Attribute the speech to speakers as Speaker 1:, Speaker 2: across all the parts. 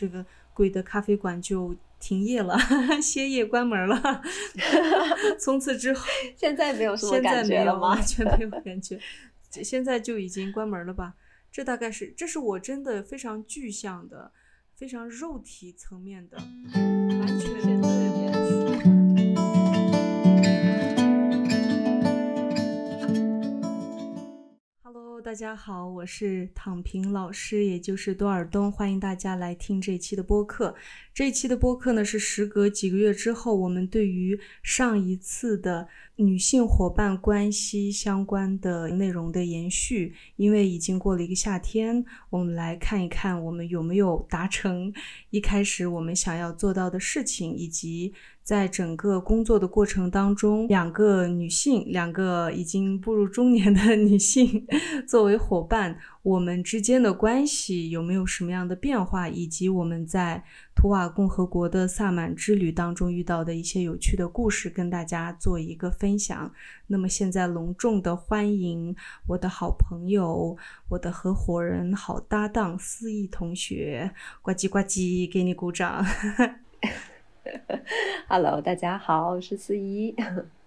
Speaker 1: 这个贵的咖啡馆就停业了，歇业关门了。从此之后，
Speaker 2: 现在没有什么
Speaker 1: 现在
Speaker 2: 感
Speaker 1: 没有
Speaker 2: 觉了吗？
Speaker 1: 完全没有感觉，现在就已经关门了吧？这大概是，这是我真的非常具象的、非常肉体层面的，大家好，我是躺平老师，也就是多尔东，欢迎大家来听这一期的播客。这一期的播客呢，是时隔几个月之后，我们对于上一次的女性伙伴关系相关的内容的延续。因为已经过了一个夏天，我们来看一看我们有没有达成一开始我们想要做到的事情，以及在整个工作的过程当中，两个女性，两个已经步入中年的 女性作为伙伴，我们之间的关系有没有什么样的变化，以及我们在图瓦共和国的萨满之旅当中遇到的一些有趣的故事，跟大家做一个分享。那么现在隆重的欢迎我的好朋友、我的合伙人、好搭档思义同学，呱唧呱唧，给你鼓掌。
Speaker 2: Hello，大家好，我是思怡。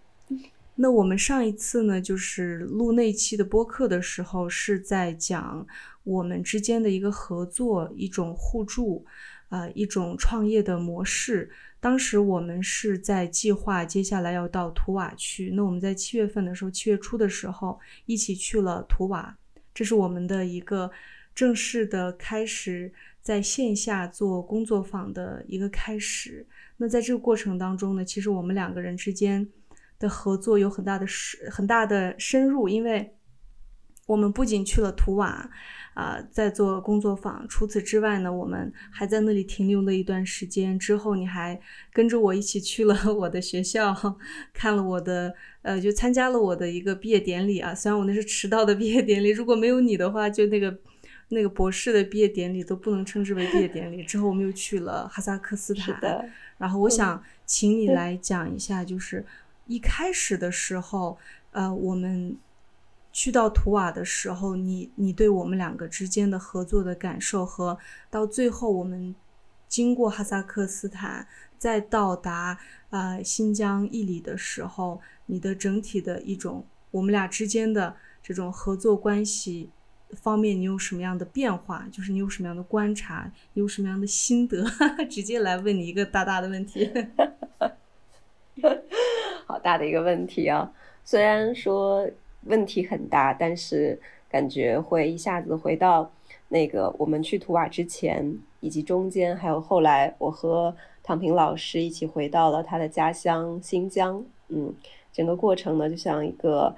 Speaker 1: 那我们上一次呢，就是录那期的播客的时候，是在讲我们之间的一个合作，一种互助，呃，一种创业的模式。当时我们是在计划接下来要到图瓦去。那我们在七月份的时候，七月初的时候，一起去了图瓦，这是我们的一个正式的开始，在线下做工作坊的一个开始。那在这个过程当中呢，其实我们两个人之间的合作有很大的深很大的深入，因为我们不仅去了图瓦，啊、在做工作坊，除此之外呢，我们还在那里停留了一段时间。之后你还跟着我一起去了我的学校，看了我的呃，就参加了我的一个毕业典礼啊。虽然我那是迟到的毕业典礼，如果没有你的话，就那个。那个博士的毕业典礼都不能称之为毕业典礼。之后我们又去了哈萨克斯坦，然后我想请你来讲一下，就是一开始的时候，呃，我们去到图瓦的时候，你你对我们两个之间的合作的感受，和到最后我们经过哈萨克斯坦，再到达呃新疆伊犁的时候，你的整体的一种我们俩之间的这种合作关系。方面，你有什么样的变化？就是你有什么样的观察，你有什么样的心得？直接来问你一个大大的问题。
Speaker 2: 好大的一个问题啊！虽然说问题很大，但是感觉会一下子回到那个我们去图瓦之前，以及中间，还有后来我和躺平老师一起回到了他的家乡新疆。嗯，整个过程呢，就像一个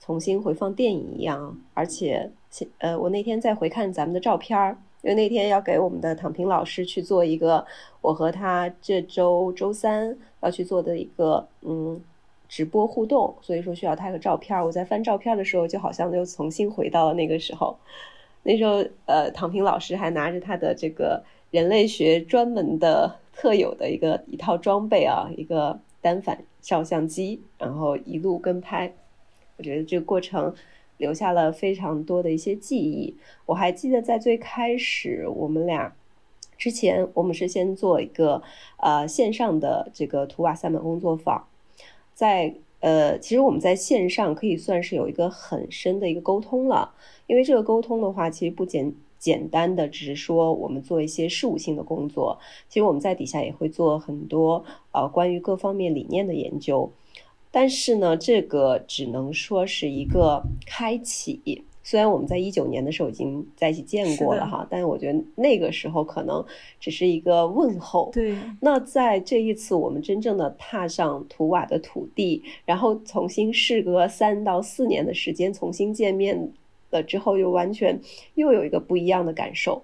Speaker 2: 重新回放电影一样，而且。呃，我那天在回看咱们的照片儿，因为那天要给我们的躺平老师去做一个，我和他这周周三要去做的一个嗯直播互动，所以说需要他个照片儿。我在翻照片的时候，就好像又重新回到了那个时候。那时候，呃，躺平老师还拿着他的这个人类学专门的特有的一个一套装备啊，一个单反照相机，然后一路跟拍。我觉得这个过程。留下了非常多的一些记忆。我还记得在最开始，我们俩之前我们是先做一个呃线上的这个图瓦萨满工作坊，在呃其实我们在线上可以算是有一个很深的一个沟通了，因为这个沟通的话，其实不简简单的只是说我们做一些事务性的工作，其实我们在底下也会做很多呃关于各方面理念的研究。但是呢，这个只能说是一个开启。虽然我们在一九年的时候已经在一起见过了哈，但是我觉得那个时候可能只是一个问候。
Speaker 1: 对。
Speaker 2: 那在这一次我们真正的踏上图瓦的土地，然后重新事隔三到四年的时间重新见面了之后，又完全又有一个不一样的感受。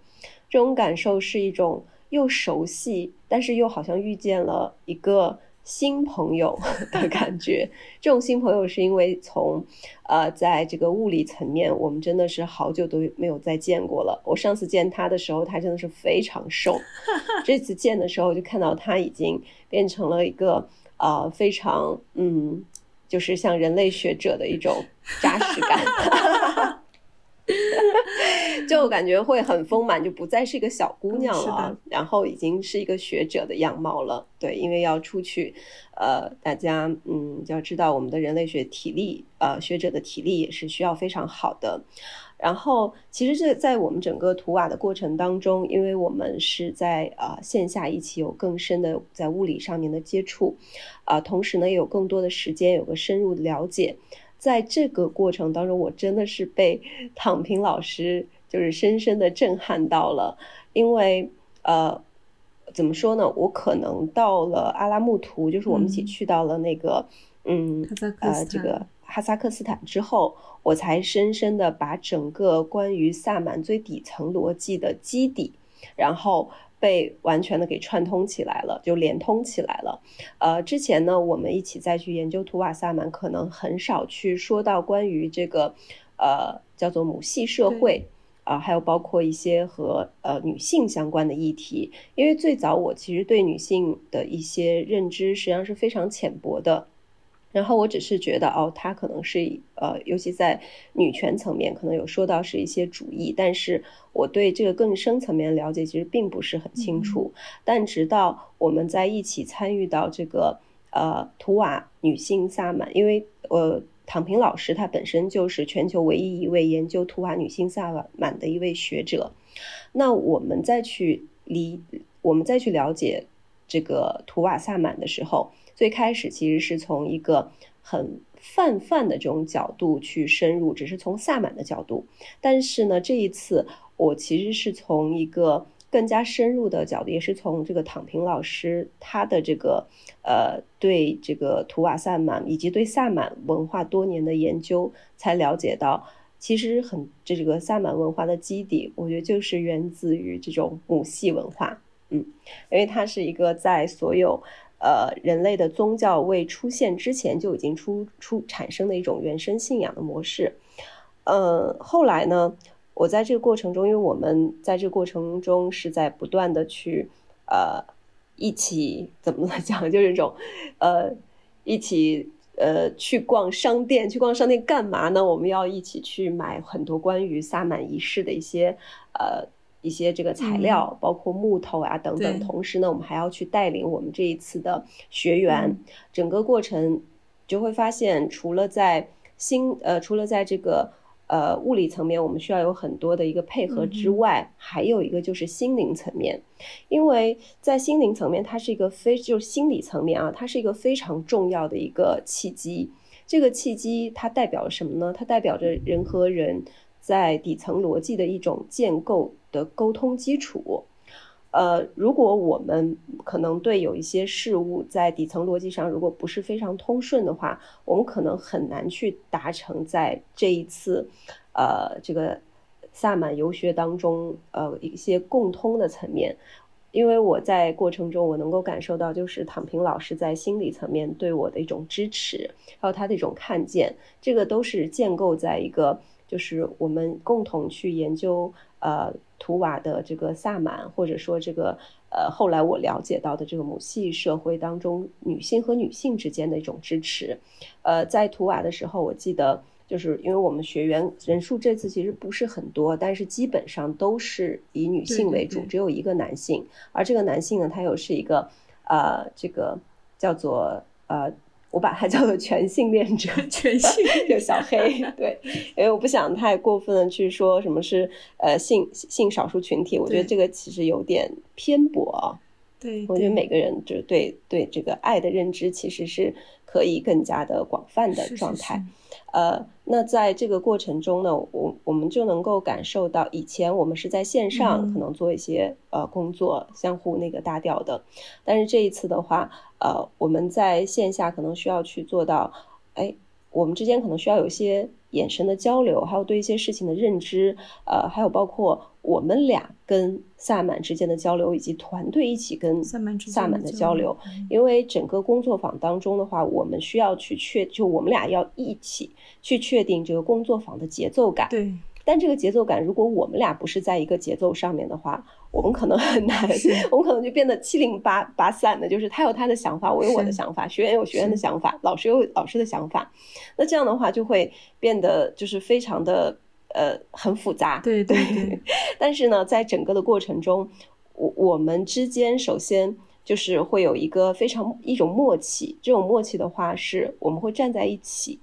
Speaker 2: 这种感受是一种又熟悉，但是又好像遇见了一个。新朋友 的感觉，这种新朋友是因为从，呃，在这个物理层面，我们真的是好久都没有再见过了。我上次见他的时候，他真的是非常瘦，这次见的时候就看到他已经变成了一个呃非常嗯，就是像人类学者的一种扎实感。就感觉会很丰满，就不再是一个小姑娘了，然后已经是一个学者的样貌了。对，因为要出去，呃，大家嗯要知道，我们的人类学体力，呃，学者的体力也是需要非常好的。然后，其实这在我们整个图瓦的过程当中，因为我们是在呃线下一起有更深的在物理上面的接触，啊，同时呢也有更多的时间有个深入的了解。在这个过程当中，我真的是被躺平老师就是深深的震撼到了，因为呃，怎么说呢？我可能到了阿拉木图，就是我们一起去到了那个嗯呃这个哈萨克斯坦之后，我才深深的把整个关于萨满最底层逻辑的基底，然后。被完全的给串通起来了，就连通起来了。呃，之前呢，我们一起再去研究图瓦萨满，可能很少去说到关于这个，呃，叫做母系社会啊，还有包括一些和呃女性相关的议题。因为最早我其实对女性的一些认知实际上是非常浅薄的。然后我只是觉得，哦，他可能是呃，尤其在女权层面，可能有说到是一些主义，但是我对这个更深层面的了解其实并不是很清楚。但直到我们在一起参与到这个呃图瓦女性萨满，因为呃躺平老师他本身就是全球唯一一位研究图瓦女性萨满的一位学者，那我们再去理，我们再去了解这个图瓦萨满的时候。最开始其实是从一个很泛泛的这种角度去深入，只是从萨满的角度。但是呢，这一次我其实是从一个更加深入的角度，也是从这个躺平老师他的这个呃对这个图瓦萨满以及对萨满文化多年的研究，才了解到，其实很这这个萨满文化的基底，我觉得就是源自于这种母系文化。嗯，因为它是一个在所有。呃，人类的宗教未出现之前就已经出出产生的一种原生信仰的模式。呃，后来呢，我在这个过程中，因为我们在这个过程中是在不断的去呃一起怎么来讲，就是一种呃一起呃去逛商店，去逛商店干嘛呢？我们要一起去买很多关于萨满仪式的一些呃。一些这个材料，包括木头啊等等。同时呢，我们还要去带领我们这一次的学员，整个过程就会发现，除了在心呃，除了在这个呃物理层面，我们需要有很多的一个配合之外，还有一个就是心灵层面。因为在心灵层面，它是一个非就是心理层面啊，它是一个非常重要的一个契机。这个契机它代表什么呢？它代表着人和人在底层逻辑的一种建构。的沟通基础，呃，如果我们可能对有一些事物在底层逻辑上如果不是非常通顺的话，我们可能很难去达成在这一次，呃，这个萨满游学当中，呃，一些共通的层面。因为我在过程中，我能够感受到，就是躺平老师在心理层面对我的一种支持，还有他的一种看见，这个都是建构在一个，就是我们共同去研究。呃，图瓦的这个萨满，或者说这个呃，后来我了解到的这个母系社会当中，女性和女性之间的一种支持。呃，在图瓦的时候，我记得就是因为我们学员人数这次其实不是很多，但是基本上都是以女性为主，只有一个男性。而这个男性呢，他又是一个呃，这个叫做呃。我把它叫做全性恋者，
Speaker 1: 全性
Speaker 2: 就小黑，对，因为我不想太过分的去说什么是呃性性少数群体，我觉得这个其实有点偏颇。
Speaker 1: 对，
Speaker 2: 我觉得每个人就是对对这个爱的认知其实是可以更加的广泛的状态。呃，那在这个过程中呢，我我们就能够感受到，以前我们是在线上可能做一些呃工作，相互那个搭调的，但是这一次的话，呃，我们在线下可能需要去做到，哎，我们之间可能需要有一些。眼神的交流，还有对一些事情的认知，呃，还有包括我们俩跟萨满之间的交流，以及团队一起跟萨满的交流。因为整个工作坊当中的话，我们需要去确，就我们俩要一起去确定这个工作坊的节奏感。
Speaker 1: 对。
Speaker 2: 但这个节奏感，如果我们俩不是在一个节奏上面的话，我们可能很难，我们可能就变得七零八八散的。就是他有他的想法，我有我的想法，学员有学员的想法，老师有老师的想法。那这样的话，就会变得就是非常的呃很复杂。
Speaker 1: 对 对对。
Speaker 2: 但是呢，在整个的过程中，我我们之间首先就是会有一个非常一种默契。这种默契的话，是我们会站在一起，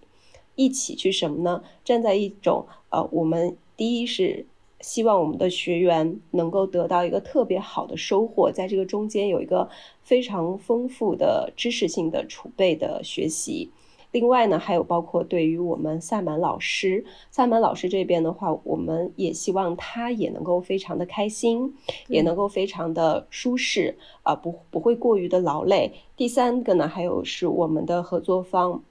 Speaker 2: 一起去什么呢？站在一种呃，我们第一是。希望我们的学员能够得到一个特别好的收获，在这个中间有一个非常丰富的知识性的储备的学习。另外呢，还有包括对于我们萨满老师，萨满老师这边的话，我们也希望他也能够非常的开心，也能够非常的舒适啊，不不会过于的劳累。第三个呢，还有是我们的合作方。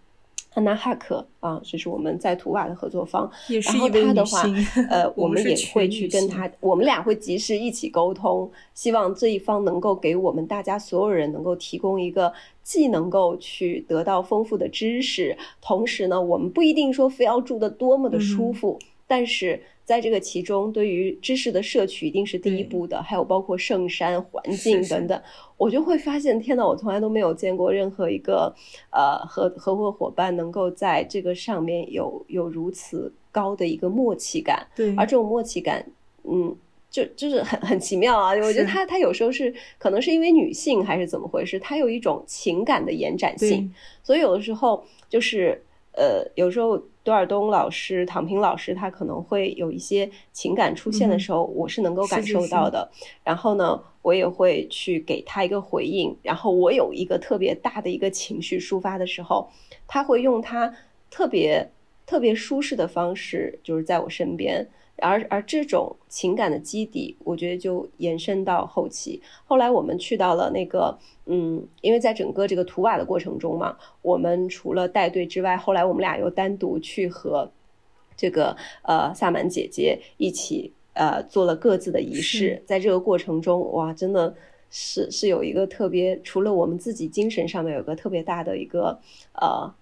Speaker 2: 安娜哈克啊，这是我们在图瓦的合作方。然后他的话，呃，我们也会去跟他，我们俩会及时一起沟通，希望这一方能够给我们大家所有人能够提供一个既能够去得到丰富的知识，同时呢，我们不一定说非要住的多么的舒服，但是。在这个其中，对于知识的摄取一定是第一步的，还有包括圣山环境等等，我就会发现，天呐，我从来都没有见过任何一个呃合合伙伙伴能够在这个上面有有如此高的一个默契感。
Speaker 1: 对，
Speaker 2: 而这种默契感，嗯，就就是很很奇妙啊！我觉得他他有时候是可能是因为女性还是怎么回事，她有一种情感的延展性，所以有的时候就是呃，有时候。多尔东老师、躺平老师，他可能会有一些情感出现的时候，我是能够感受到的。然后呢，我也会去给他一个回应。然后我有一个特别大的一个情绪抒发的时候，他会用他特别特别舒适的方式，就是在我身边。而而这种情感的基底，我觉得就延伸到后期。后来我们去到了那个，嗯，因为在整个这个图瓦的过程中嘛，我们除了带队之外，后来我们俩又单独去和这个呃萨满姐姐一起呃做了各自的仪式。在这个过程中，哇，真的是是有一个特别，除了我们自己精神上面有个特别大的一个呃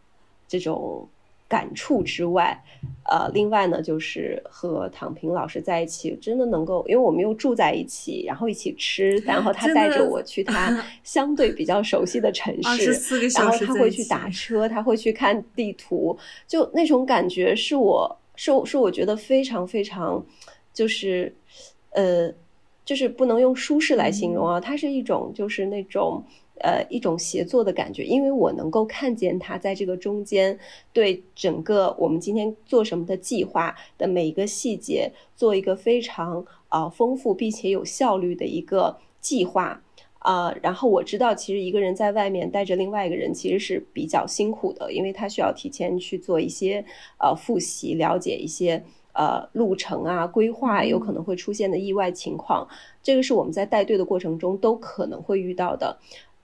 Speaker 2: 这种。感触之外，呃，另外呢，就是和躺平老师在一起，真的能够，因为我们又住在一起，然后一起吃，然后他带着我去他 相对比较熟悉的城市，然后他会去打车，他会去看地图，就那种感觉是我是是我觉得非常非常，就是呃，就是不能用舒适来形容啊，它是一种就是那种。呃，一种协作的感觉，因为我能够看见他在这个中间对整个我们今天做什么的计划的每一个细节做一个非常啊丰富并且有效率的一个计划啊。然后我知道，其实一个人在外面带着另外一个人其实是比较辛苦的，因为他需要提前去做一些呃复习，了解一些呃路程啊规划有可能会出现的意外情况，这个是我们在带队的过程中都可能会遇到的。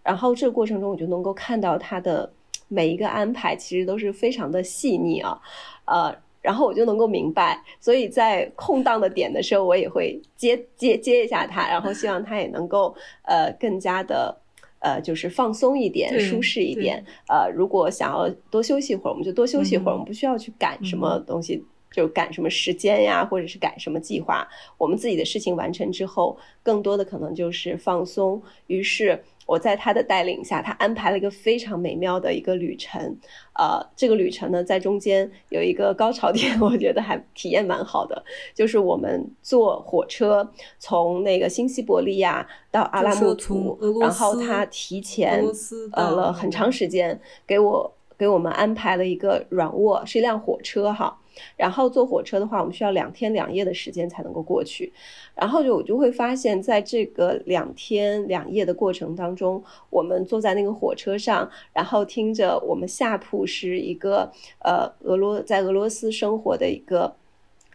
Speaker 2: 然后这个过程中，我就能够看到他的每一个安排，其实都是非常的细腻啊，呃，然后我就能够明白，所以在空档的点的时候，我也会接接接一下他，然后希望他也能够呃更加的呃就是放松一点，舒适一点。呃，如果想要多休息一会儿，我们就多休息一会儿，我们不需要去赶什么东西，就赶什么时间呀，或者是赶什么计划。我们自己的事情完成之后，更多的可能就是放松。于是。我在他的带领下，他安排了一个非常美妙的一个旅程。呃，这个旅程呢，在中间有一个高潮点，我觉得还体验蛮好的，就是我们坐火车从那个新西伯利亚到阿拉木图，然后他提前呃了很长时间给我给我们安排了一个软卧，是一辆火车哈。然后坐火车的话，我们需要两天两夜的时间才能够过去。然后就我就会发现，在这个两天两夜的过程当中，我们坐在那个火车上，然后听着我们下铺是一个呃俄罗在俄罗斯生活的一个。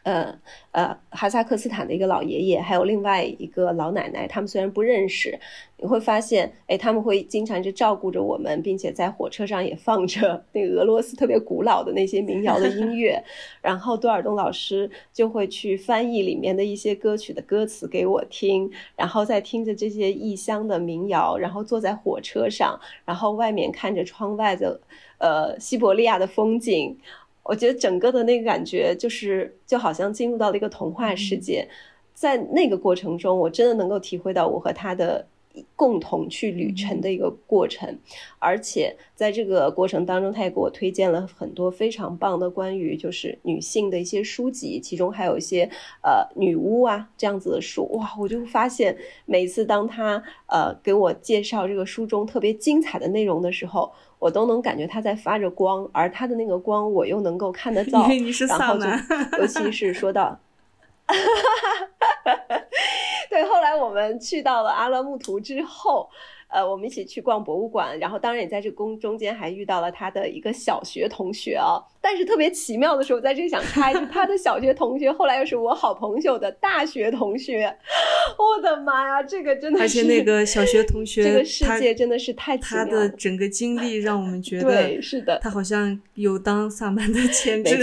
Speaker 2: 呃呃，哈萨克斯坦的一个老爷爷，还有另外一个老奶奶，他们虽然不认识，你会发现，哎，他们会经常就照顾着我们，并且在火车上也放着那个俄罗斯特别古老的那些民谣的音 乐，然后多尔东老师就会去翻译里面的一些歌曲的歌词给我听，然后再听着这些异乡的民谣，然后坐在火车上，然后外面看着窗外的呃西伯利亚的风景。我觉得整个的那个感觉，就是就好像进入到了一个童话世界，在那个过程中，我真的能够体会到我和他的共同去旅程的一个过程，而且在这个过程当中，他也给我推荐了很多非常棒的关于就是女性的一些书籍，其中还有一些呃女巫啊这样子的书。哇，我就发现每次当他呃给我介绍这个书中特别精彩的内容的时候，我都能感觉他在发着光，而他的那个光我又能够看得到。
Speaker 1: 你是萨满，
Speaker 2: 尤其是说到。对，后来我们去到了阿勒木图之后，呃，我们一起去逛博物馆，然后当然也在这宫中间还遇到了他的一个小学同学啊。但是特别奇妙的是，我在这里想插一句，他的小学同学后来又是我好朋友的大学同学。我的妈呀，这个真的是，
Speaker 1: 而且那个小学同学，
Speaker 2: 这个世界真的是太奇
Speaker 1: 妙。他的整个经历让我们觉 得，
Speaker 2: 对，是的，
Speaker 1: 他好像有当萨满的潜质。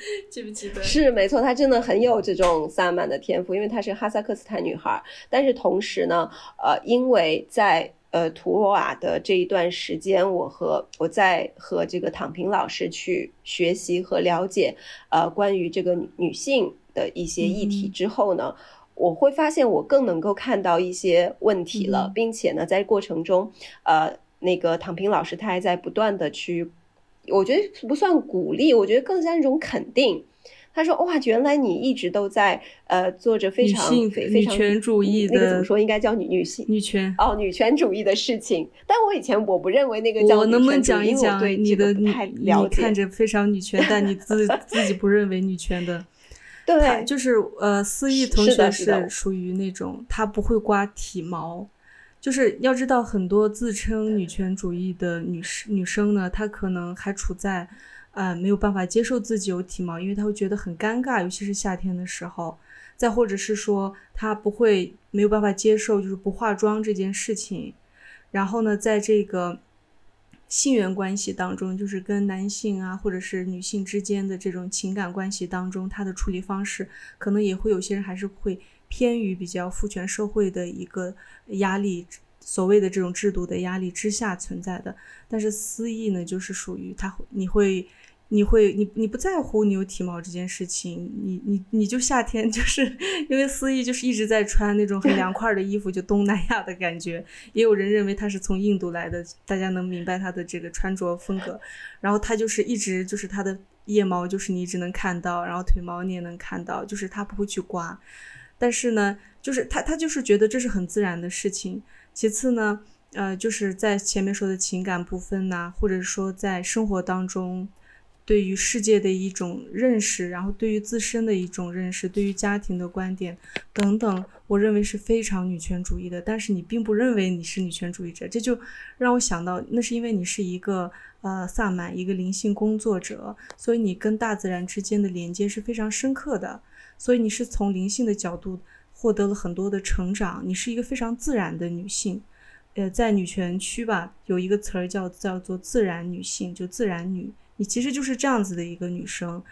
Speaker 1: 记不记得？
Speaker 2: 是没错，她真的很有这种萨满的天赋，因为她是哈萨克斯坦女孩。但是同时呢，呃，因为在呃图瓦的这一段时间，我和我在和这个躺平老师去学习和了解呃关于这个女性的一些议题之后呢，我会发现我更能够看到一些问题了，并且呢，在过程中，呃，那个躺平老师他还在不断的去。我觉得不算鼓励，我觉得更像一种肯定。他说：“哇，原来你一直都在呃做着非常非常
Speaker 1: 女权主义的，
Speaker 2: 那个怎么说？应该叫女女性
Speaker 1: 女权
Speaker 2: 哦，女权主义的事情。但我以前我不认为那个叫
Speaker 1: 女权主义，
Speaker 2: 因为我对
Speaker 1: 你的
Speaker 2: 不太了
Speaker 1: 解。看着非常女权，但你自 自己不认为女权的。
Speaker 2: 对，
Speaker 1: 就是呃，思义同学是属于那种他不会刮体毛。”就是要知道，很多自称女权主义的女士女生呢，她可能还处在，呃，没有办法接受自己有体毛，因为她会觉得很尴尬，尤其是夏天的时候。再或者是说，她不会没有办法接受就是不化妆这件事情。然后呢，在这个性缘关系当中，就是跟男性啊，或者是女性之间的这种情感关系当中，她的处理方式，可能也会有些人还是会。偏于比较父权社会的一个压力，所谓的这种制度的压力之下存在的。但是私意呢，就是属于他，你会，你会，你你不在乎你有体毛这件事情，你你你就夏天 就是因为私意就是一直在穿那种很凉快的衣服，就东南亚的感觉。也有人认为他是从印度来的，大家能明白他的这个穿着风格。然后他就是一直就是他的腋毛，就是你一直能看到，然后腿毛你也能看到，就是他不会去刮。但是呢，就是他，他就是觉得这是很自然的事情。其次呢，呃，就是在前面说的情感部分呐，或者说在生活当中，对于世界的一种认识，然后对于自身的一种认识，对于家庭的观点等等，我认为是非常女权主义的。但是你并不认为你是女权主义者，这就让我想到，那是因为你是一个呃萨满，一个灵性工作者，所以你跟大自然之间的连接是非常深刻的。所以你是从灵性的角度获得了很多的成长，你是一个非常自然的女性，呃，在女权区吧，有一个词儿叫叫做自然女性，就自然女，你其实就是这样子的一个女生，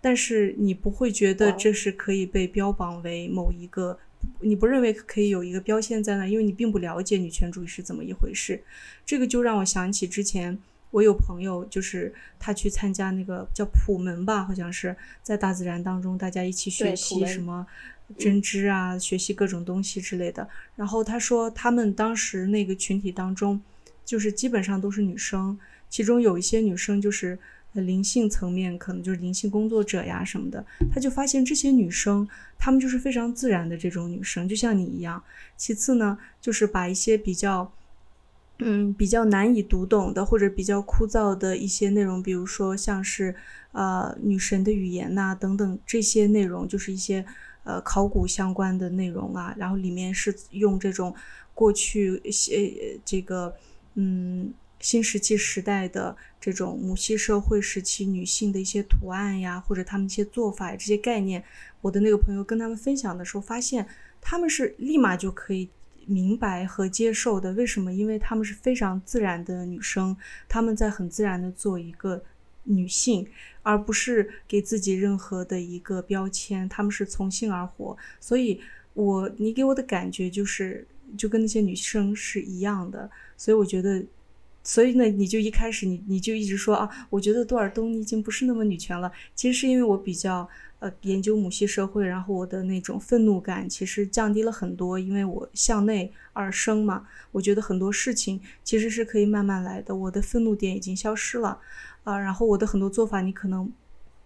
Speaker 1: 但是你不会觉得这是可以被标榜为某一个，你不认为可以有一个标签在那，因为你并不了解女权主义是怎么一回事，这个就让我想起之前。我有朋友，就是他去参加那个叫普门吧，好像是在大自然当中，大家一起学习什么针织啊，学习各种东西之类的。然后他说，他们当时那个群体当中，就是基本上都是女生，其中有一些女生就是灵性层面，可能就是灵性工作者呀什么的。他就发现这些女生，她们就是非常自然的这种女生，就像你一样。其次呢，就是把一些比较。嗯，比较难以读懂的或者比较枯燥的一些内容，比如说像是呃女神的语言呐等等这些内容，就是一些呃考古相关的内容啊。然后里面是用这种过去呃这个嗯新石器时代的这种母系社会时期女性的一些图案呀，或者他们一些做法呀这些概念。我的那个朋友跟他们分享的时候，发现他们是立马就可以。明白和接受的，为什么？因为她们是非常自然的女生，她们在很自然的做一个女性，而不是给自己任何的一个标签。她们是从心而活，所以，我你给我的感觉就是，就跟那些女生是一样的。所以我觉得，所以呢，你就一开始你你就一直说啊，我觉得多尔东你已经不是那么女权了。其实是因为我比较呃研究母系社会，然后我的那种愤怒感其实降低了很多，因为我向内而生嘛。我觉得很多事情其实是可以慢慢来的，我的愤怒点已经消失了啊。然后我的很多做法，你可能，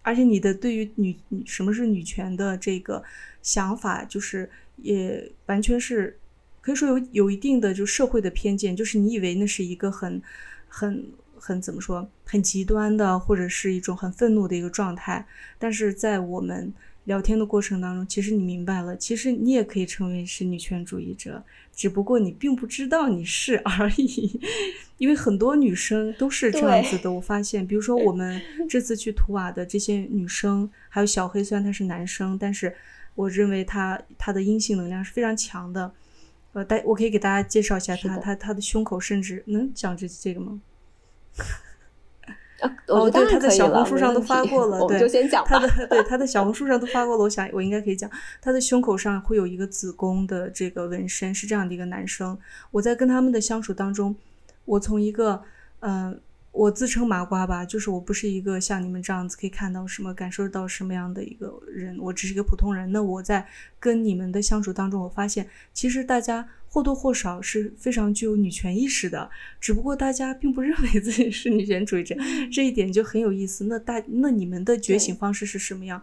Speaker 1: 而且你的对于女什么是女权的这个想法，就是也完全是可以说有有一定的就社会的偏见，就是你以为那是一个很很。很怎么说，很极端的，或者是一种很愤怒的一个状态。但是在我们聊天的过程当中，其实你明白了，其实你也可以成为是女权主义者，只不过你并不知道你是 而已。因为很多女生都是这样子的，我发现，比如说我们 这次去图瓦的这些女生，还有小黑，虽然他是男生，但是我认为他他的阴性能量是非常强的。呃，大我可以给大家介绍一下他，他他的胸口甚至能讲这这个吗？
Speaker 2: 哦，
Speaker 1: 对，他在小红书上都发过了，对，他的对他
Speaker 2: 在
Speaker 1: 小红书上都发过了。我想我应该可以讲，他的胸口上会有一个子宫的这个纹身，是这样的一个男生。我在跟他们的相处当中，我从一个嗯。我自称麻瓜吧，就是我不是一个像你们这样子可以看到什么、感受到什么样的一个人，我只是一个普通人。那我在跟你们的相处当中，我发现其实大家或多或少是非常具有女权意识的，只不过大家并不认为自己是女权主义者，这一点就很有意思。那大那你们的觉醒方式是什么样？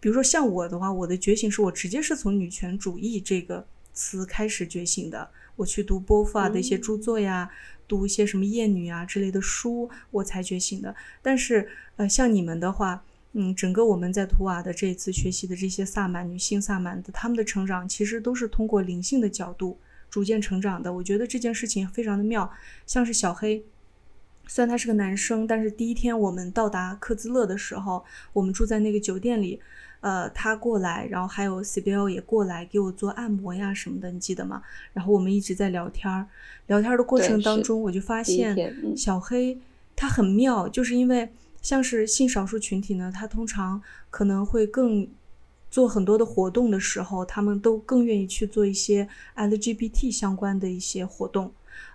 Speaker 1: 比如说像我的话，我的觉醒是我直接是从女权主义这个词开始觉醒的，我去读波伏娃的一些著作呀。读一些什么厌女啊之类的书，我才觉醒的。但是，呃，像你们的话，嗯，整个我们在图瓦的这一次学习的这些萨满女性萨满的，他们的成长其实都是通过灵性的角度逐渐成长的。我觉得这件事情非常的妙。像是小黑，虽然他是个男生，但是第一天我们到达克兹勒的时候，我们住在那个酒店里。呃，他过来，然后还有 C B L 也过来给我做按摩呀什么的，你记得吗？然后我们一直在聊天儿，聊天的过程当中，我就发现小黑他很妙，就是因为像是性少数群体呢，他通常可能会更做很多的活动的时候，他们都更愿意去做一些 L G B T 相关的一些活动，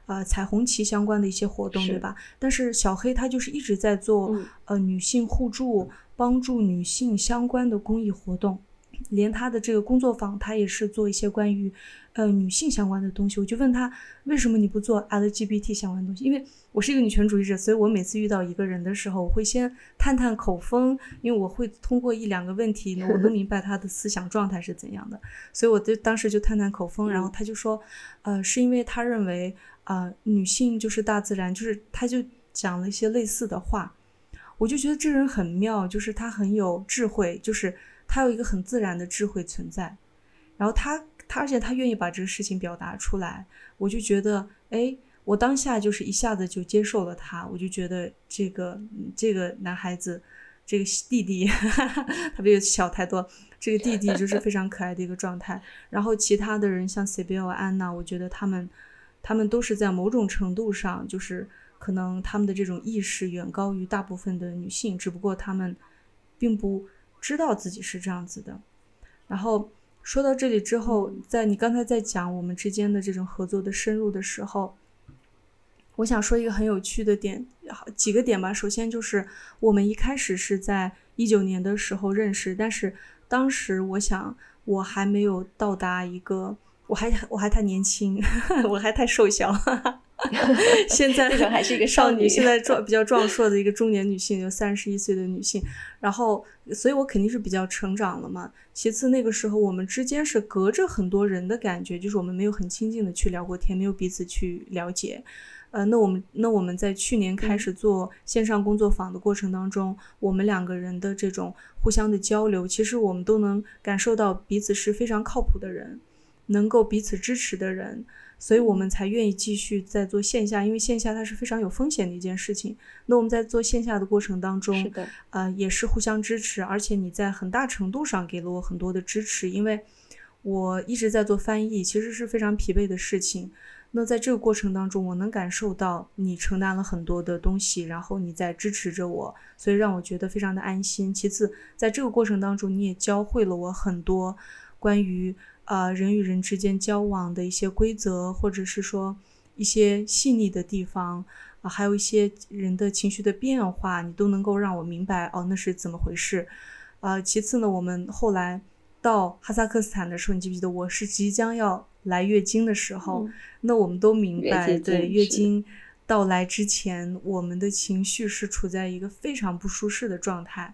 Speaker 1: 呃，彩虹旗相关的一些活动，对吧？但是小黑他就是一直在做呃女性互助。帮助女性相关的公益活动，连他的这个工作坊，他也是做一些关于呃女性相关的东西。我就问他，为什么你不做 LGBT 相关的东西？因为我是一个女权主义者，所以我每次遇到一个人的时候，我会先探探口风，因为我会通过一两个问题，我能明白他的思想状态是怎样的。所以我就当时就探探口风，然后他就说，呃，是因为他认为啊，女性就是大自然，就是他就讲了一些类似的话。我就觉得这人很妙，就是他很有智慧，就是他有一个很自然的智慧存在，然后他他而且他愿意把这个事情表达出来，我就觉得，哎，我当下就是一下子就接受了他，我就觉得这个这个男孩子，这个弟弟，哈 哈他比我小太多，这个弟弟就是非常可爱的一个状态。然后其他的人像 c b l 安娜，我觉得他们他们都是在某种程度上就是。可能他们的这种意识远高于大部分的女性，只不过他们并不知道自己是这样子的。然后说到这里之后，在你刚才在讲我们之间的这种合作的深入的时候，我想说一个很有趣的点，几个点吧。首先就是我们一开始是在一九年的时候认识，但是当时我想我还没有到达一个，我还我还太年轻，我还太瘦小。现在
Speaker 2: 还是一个少
Speaker 1: 女，现在壮比较壮硕的一个中年女性，有三十一岁的女性。然后，所以我肯定是比较成长了嘛。其次，那个时候我们之间是隔着很多人的感觉，就是我们没有很亲近的去聊过天，没有彼此去了解。呃，那我们那我们在去年开始做线上工作坊的过程当中，我们两个人的这种互相的交流，其实我们都能感受到彼此是非常靠谱的人，能够彼此支持的人。所以我们才愿意继续在做线下，因为线下它是非常有风险的一件事情。那我们在做线下的过程当中，呃，也是互相支持，而且你在很大程度上给了我很多的支持，因为我一直在做翻译，其实是非常疲惫的事情。那在这个过程当中，我能感受到你承担了很多的东西，然后你在支持着我，所以让我觉得非常的安心。其次，在这个过程当中，你也教会了我很多关于。啊，人与人之间交往的一些规则，或者是说一些细腻的地方啊，还有一些人的情绪的变化，你都能够让我明白哦，那是怎么回事？啊，其次呢，我们后来到哈萨克斯坦的时候，你记不记得我是即将要来月经的时候？那我们都明白，对月经到来之前，我们的情绪是处在一个非常不舒适的状态。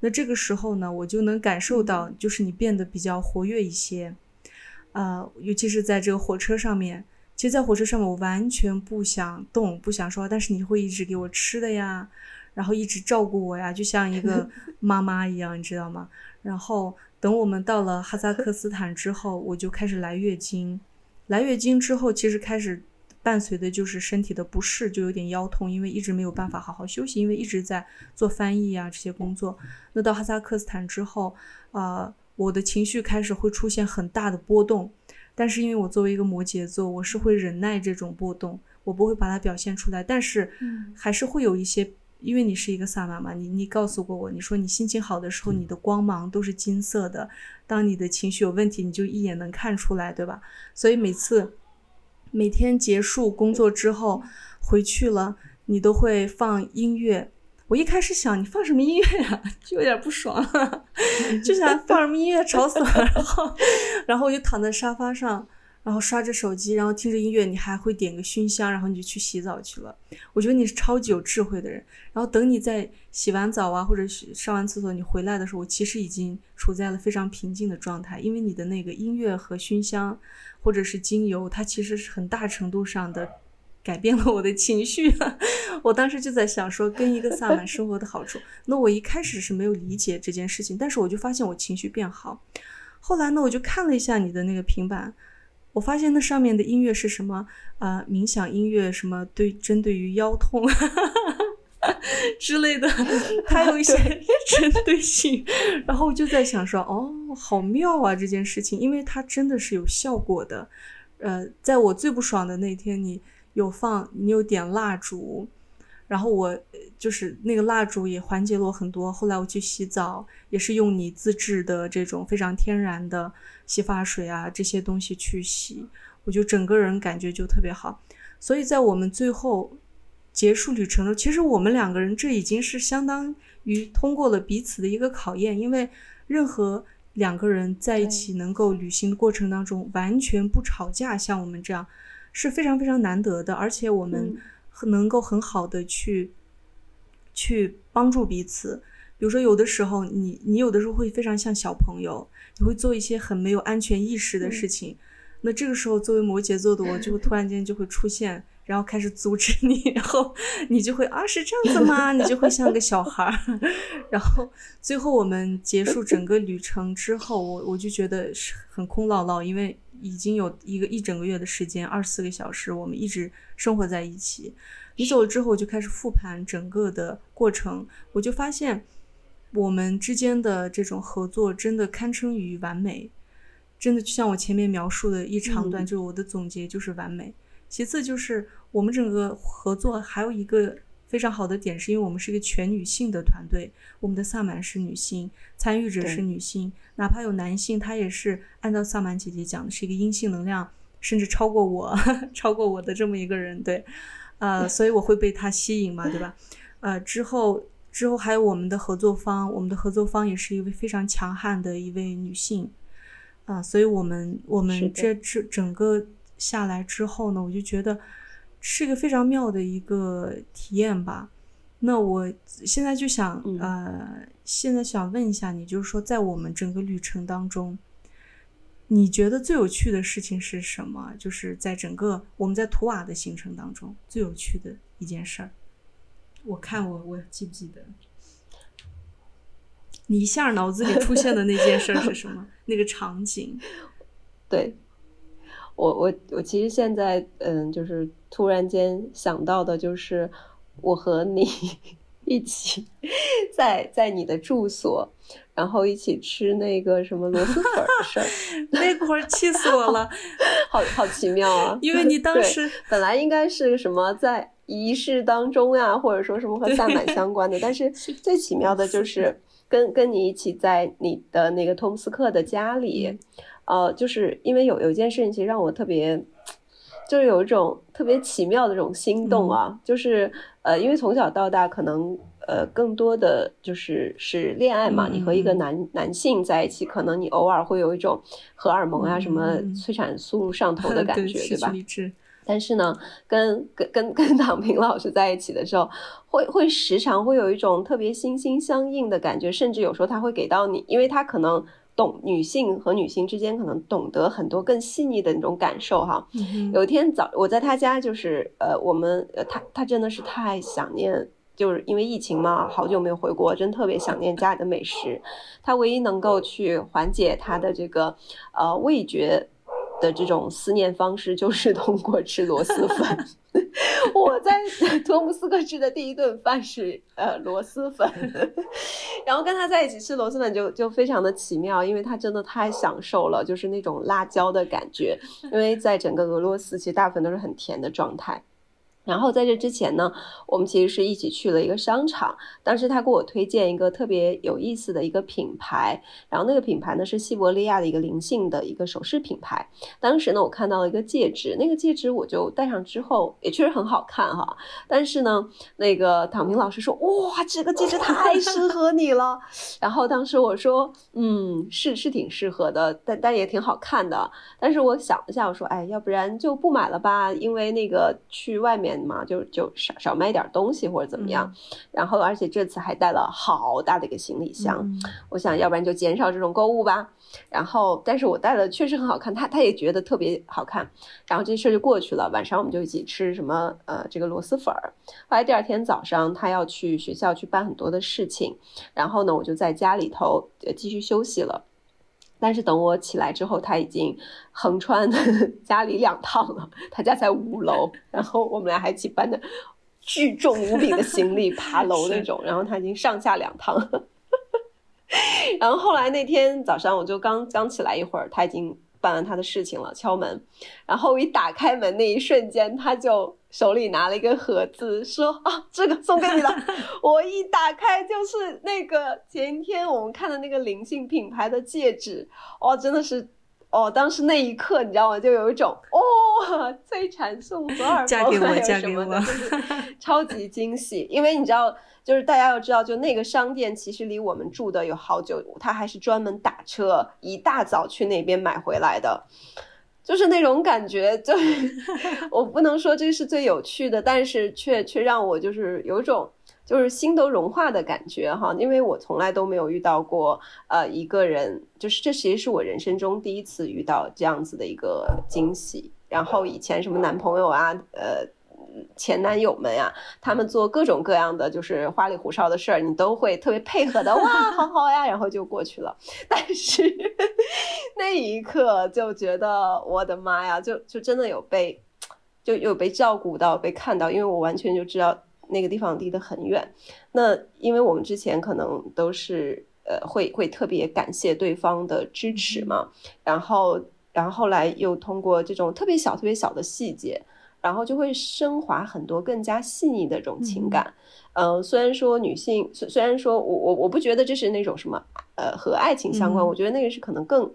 Speaker 1: 那这个时候呢，我就能感受到，就是你变得比较活跃一些，呃，尤其是在这个火车上面。其实，在火车上面，我完全不想动，不想说话，但是你会一直给我吃的呀，然后一直照顾我呀，就像一个 妈妈一样，你知道吗？然后等我们到了哈萨克斯坦之后，我就开始来月经。来月经之后，其实开始伴随的就是身体的不适，就有点腰痛，因为一直没有办法好好休息，因为一直在做翻译啊这些工作。那到哈萨克斯坦之后，啊，我的情绪开始会出现很大的波动。但是因为我作为一个摩羯座，我是会忍耐这种波动，我不会把它表现出来。但是，还是会有一些，因为你是一个萨满嘛，你你告诉过我，你说你心情好的时候，你的光芒都是金色的；当你的情绪有问题，你就一眼能看出来，对吧？所以每次每天结束工作之后回去了，你都会放音乐。我一开始想你放什么音乐呀，就有点不爽，就想放什么音乐吵死了。然后，然后我就躺在沙发上，然后刷着手机，然后听着音乐。你还会点个熏香，然后你就去洗澡去了。我觉得你是超级有智慧的人。然后等你在洗完澡啊，或者上完厕所你回来的时候，我其实已经处在了非常平静的状态，因为你的那个音乐和熏香，或者是精油，它其实是很大程度上的。改变了我的情绪，我当时就在想说，跟一个萨满生活的好处。那我一开始是没有理解这件事情，但是我就发现我情绪变好。后来呢，我就看了一下你的那个平板，我发现那上面的音乐是什么？呃，冥想音乐，什么对针对于腰痛 之类的，它有一些 针对性。然后我就在想说，哦，好妙啊这件事情，因为它真的是有效果的。呃，在我最不爽的那天，你。有放，你有点蜡烛，然后我就是那个蜡烛也缓解了我很多。后来我去洗澡，也是用你自制的这种非常天然的洗发水啊这些东西去洗，我就整个人感觉就特别好。所以在我们最后结束旅程的，其实我们两个人这已经是相当于通过了彼此的一个考验，因为任何两个人在一起能够旅行的过程当中完全不吵架，像我们这样。是非常非常难得的，而且我们能够很好的去去帮助彼此。比如说，有的时候你你有的时候会非常像小朋友，你会做一些很没有安全意识的事情。那这个时候，作为摩羯座的我，就会突然间就会出现，然后开始阻止你，然后你就会啊，是这样子吗？你就会像个小孩儿。然后最后我们结束整个旅程之后，我我就觉得是很空落落，因为。已经有一个一整个月的时间，二十四个小时，我们一直生活在一起。你走了之后，我就开始复盘整个的过程，我就发现我们之间的这种合作真的堪称于完美，真的就像我前面描述的一长段，就是我的总结就是完美。其次就是我们整个合作还有一个。非常好的点是因为我们是一个全女性的团队，我们的萨满是女性，参与者是女性，哪怕有男性，他也是按照萨满姐姐讲的是一个阴性能量，甚至超过我，超过我的这么一个人，对，呃，所以我会被他吸引嘛，对吧？呃，之后之后还有我们的合作方，我们的合作方也是一位非常强悍的一位女性，啊，所以我们我们这这整个下来之后呢，我就觉得。是一个非常妙的一个体验吧。那我现在就想，呃，现在想问一下你，就是说，在我们整个旅程当中，你觉得最有趣的事情是什么？就是在整个我们在图瓦的行程当中最有趣的一件事儿。我看我我记不记得？你一下脑子里出现的那件事是什么？那个场景？
Speaker 2: 对。我我我其实现在嗯，就是突然间想到的，就是我和你 一起在在你的住所，然后一起吃那个什么螺蛳粉的事儿，
Speaker 1: 那会儿气死我了，
Speaker 2: 好好奇妙啊！
Speaker 1: 因为你当时
Speaker 2: 本来应该是什么在仪式当中呀，或者说什么和萨满相关的，但是最奇妙的就是跟跟你一起在你的那个托姆斯克的家里。呃，就是因为有有一件事情，其实让我特别，就是有一种特别奇妙的这种心动啊。就是呃，因为从小到大，可能呃更多的就是是恋爱嘛，你和一个男男性在一起，可能你偶尔会有一种荷尔蒙啊什么催产素上头的 感觉，对吧？但是呢，跟跟跟跟躺平老师在一起的时候，会会时常会有一种特别心心相印的感觉，甚至有时候他会给到你，因为他可能懂女性和女性之间可能懂得很多更细腻的那种感受哈。有一天早我在他家，就是呃我们呃他他真的是太想念，就是因为疫情嘛，好久没有回国，真特别想念家里的美食。他唯一能够去缓解他的这个呃味觉。的这种思念方式就是通过吃螺蛳粉。我在托木斯克吃的第一顿饭是呃螺蛳粉，然后跟他在一起吃螺蛳粉就就非常的奇妙，因为他真的太享受了，就是那种辣椒的感觉，因为在整个俄罗斯其实大部分都是很甜的状态。然后在这之前呢，我们其实是一起去了一个商场。当时他给我推荐一个特别有意思的一个品牌，然后那个品牌呢是西伯利亚的一个灵性的一个首饰品牌。当时呢，我看到了一个戒指，那个戒指我就戴上之后也确实很好看哈。但是呢，那个躺平老师说：“哇，这个戒指太适合你了。”然后当时我说：“嗯，是是挺适合的，但但也挺好看的。”但是我想了一下，我说：“哎，要不然就不买了吧，因为那个去外面。”嘛，就就少少买点东西或者怎么样，然后而且这次还带了好大的一个行李箱，我想要不然就减少这种购物吧。然后，但是我带的确实很好看，他他也觉得特别好看。然后这事就过去了，晚上我们就一起吃什么呃这个螺蛳粉儿。后来第二天早上他要去学校去办很多的事情，然后呢我就在家里头继续休息了。但是等我起来之后，他已经横穿 家里两趟了。他家在五楼，然后我们俩还一起搬的巨重无比的行李爬楼 那种。然后他已经上下两趟。然后后来那天早上，我就刚刚起来一会儿，他已经办完他的事情了，敲门。然后一打开门那一瞬间，他就。手里拿了一个盒子，说：“啊，这个送给你了。”我一打开就是那个前天我们看的那个灵性品牌的戒指，哦，真的是，哦，当时那一刻你知道吗？就有一种，哦，催产素荷尔蒙还有什么的，超级惊喜。因为你知道，就是大家要知道，就那个商店其实离我们住的有好久，他还是专门打车一大早去那边买回来的。就是那种感觉，就是 我不能说这是最有趣的，但是却却让我就是有一种就是心都融化的感觉哈，因为我从来都没有遇到过呃一个人，就是这其实是我人生中第一次遇到这样子的一个惊喜，然后以前什么男朋友啊，呃。前男友们呀，他们做各种各样的就是花里胡哨的事儿，你都会特别配合的，哇，好好呀，然后就过去了。但是那一刻就觉得，我的妈呀，就就真的有被，就有被照顾到，被看到，因为我完全就知道那个地方离得很远。那因为我们之前可能都是呃会会特别感谢对方的支持嘛，然后然后后来又通过这种特别小特别小的细节。然后就会升华很多更加细腻的这种情感，嗯，虽然说女性，虽虽然说我我我不觉得这是那种什么，呃，和爱情相关，我觉得那个是可能更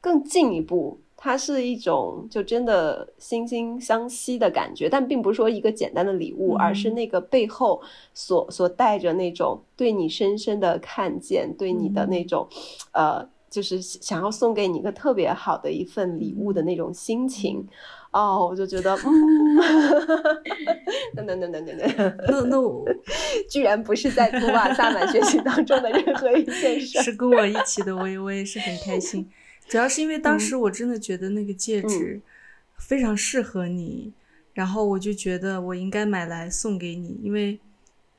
Speaker 2: 更进一步，它是一种就真的惺惺相惜的感觉，但并不是说一个简单的礼物，而是那个背后所所带着那种对你深深的看见，对你的那种，呃，就是想要送给你一个特别好的一份礼物的那种心情。哦，我就觉得，嗯，等等等等等等，
Speaker 1: 那那我
Speaker 2: 居然不是在图瓦萨满学习当中的任何一件事，
Speaker 1: 是跟我一起的，我也我也是很开心。主要是因为当时我真的觉得那个戒指非常适合你，然后我就觉得我应该买来送给你，因为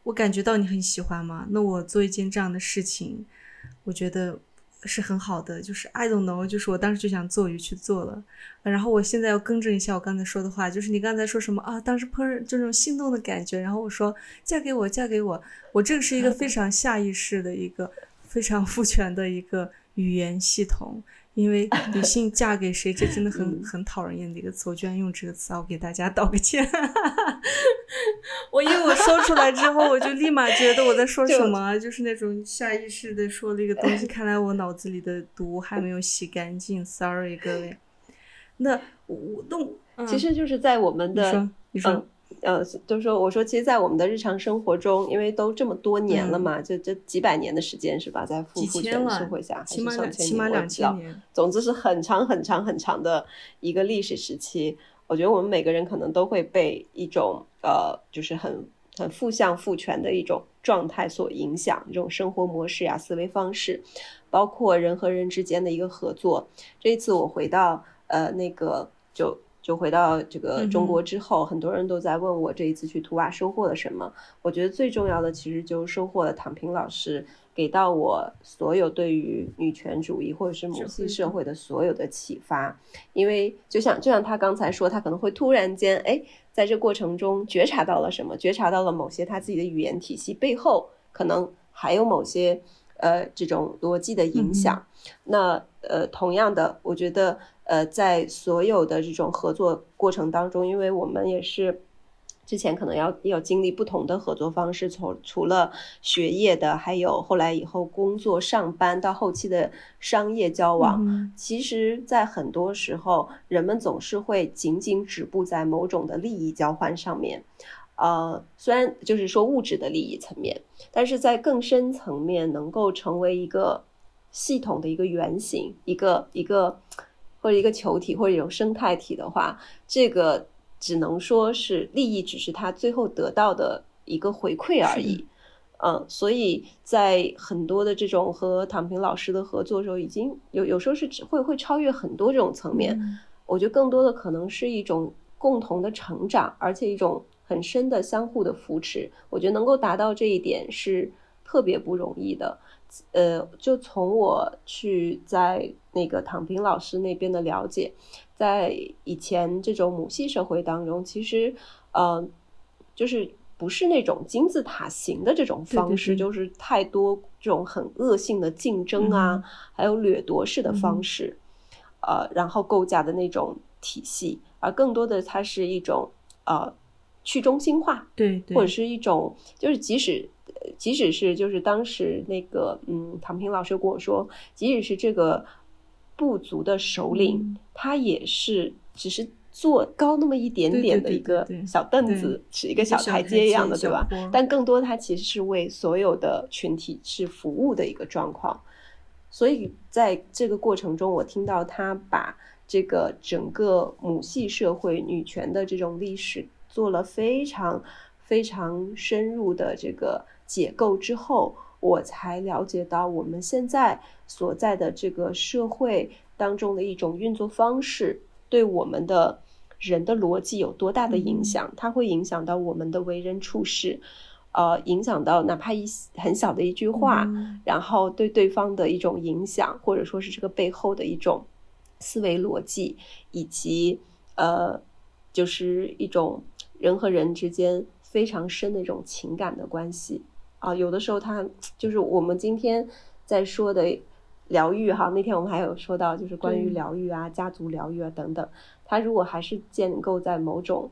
Speaker 1: 我感觉到你很喜欢嘛。那我做一件这样的事情，我觉得是很好的，就是 I don't know，就是我当时就想做，我就去做了。然后我现在要更正一下我刚才说的话，就是你刚才说什么啊？当时碰就这种心动的感觉，然后我说嫁给我，嫁给我，我这个是一个非常下意识的一个非常 父权的一个语言系统。因为女性嫁给谁，这真的很很讨人厌的一个词。我居然用这个词，我给大家道个歉。我因为我说出来之后，我就立马觉得我在说什么，就是那种下意识的说了一个东西。看来我脑子里的毒还没有洗干净，sorry 各位。那我动，
Speaker 2: 其实就是在我们的
Speaker 1: 你说，
Speaker 2: 呃，就是说，我说，其实，在我们的日常生活中，因为都这么多年了嘛，就这几百年的时间是吧，在父父权社会下，
Speaker 1: 起码
Speaker 2: 起
Speaker 1: 码两千年，
Speaker 2: 总之是很长很长很长的一个历史时期。我觉得我们每个人可能都会被一种呃，就是很很负向父权的一种状态所影响，这种生活模式呀、思维方式，包括人和人之间的一个合作。这一次我回到呃那个就。就回到这个中国之后，很多人都在问我这一次去图瓦收获了什么。我觉得最重要的其实就是收获了躺平老师给到我所有对于女权主义或者是母系社会的所有的启发。因为就像就像他刚才说，他可能会突然间哎，在这过程中觉察到了什么，觉察到了某些他自己的语言体系背后可能还有某些呃这种逻辑的影响。那呃，同样的，我觉得。呃，在所有的这种合作过程当中，因为我们也是之前可能要要经历不同的合作方式，从除了学业的，还有后来以后工作上班到后期的商业交往，其实，在很多时候，人们总是会仅仅止步在某种的利益交换上面。呃，虽然就是说物质的利益层面，但是在更深层面，能够成为一个系统的一个原型，一个一个。或者一个球体或者一种生态体的话，这个只能说是利益，只是他最后得到的一个回馈而已。嗯，所以在很多的这种和躺平老师的合作时候，已经有有时候是会会超越很多这种层面。我觉得更多的可能是一种共同的成长，而且一种很深的相互的扶持。我觉得能够达到这一点是特别不容易的。呃，就从我去在那个躺平老师那边的了解，在以前这种母系社会当中，其实，呃，就是不是那种金字塔型的这种方式，就是太多这种很恶性的竞争啊，还有掠夺式的方式，呃，然后构架的那种体系，而更多的它是一种呃去中心化，
Speaker 1: 对，
Speaker 2: 或者是一种就是即使。即使是就是当时那个嗯，唐平老师跟我说，即使是这个部族的首领，他也是只是坐高那么一点点的一个小凳子，是一个小台阶一样的，对吧？但更多他其实是为所有的群体是服务的一个状况。所以在这个过程中，我听到他把这个整个母系社会女权的这种历史做了非常非常深入的这个。解构之后，我才了解到我们现在所在的这个社会当中的一种运作方式，对我们的人的逻辑有多大的影响。它会影响到我们的为人处事，呃，影响到哪怕一很小的一句话，然后对对方的一种影响，或者说是这个背后的一种思维逻辑，以及呃，就是一种人和人之间非常深的一种情感的关系。啊，有的时候他就是我们今天在说的疗愈哈。那天我们还有说到，就是关于疗愈啊、家族疗愈啊等等。他如果还是建构在某种，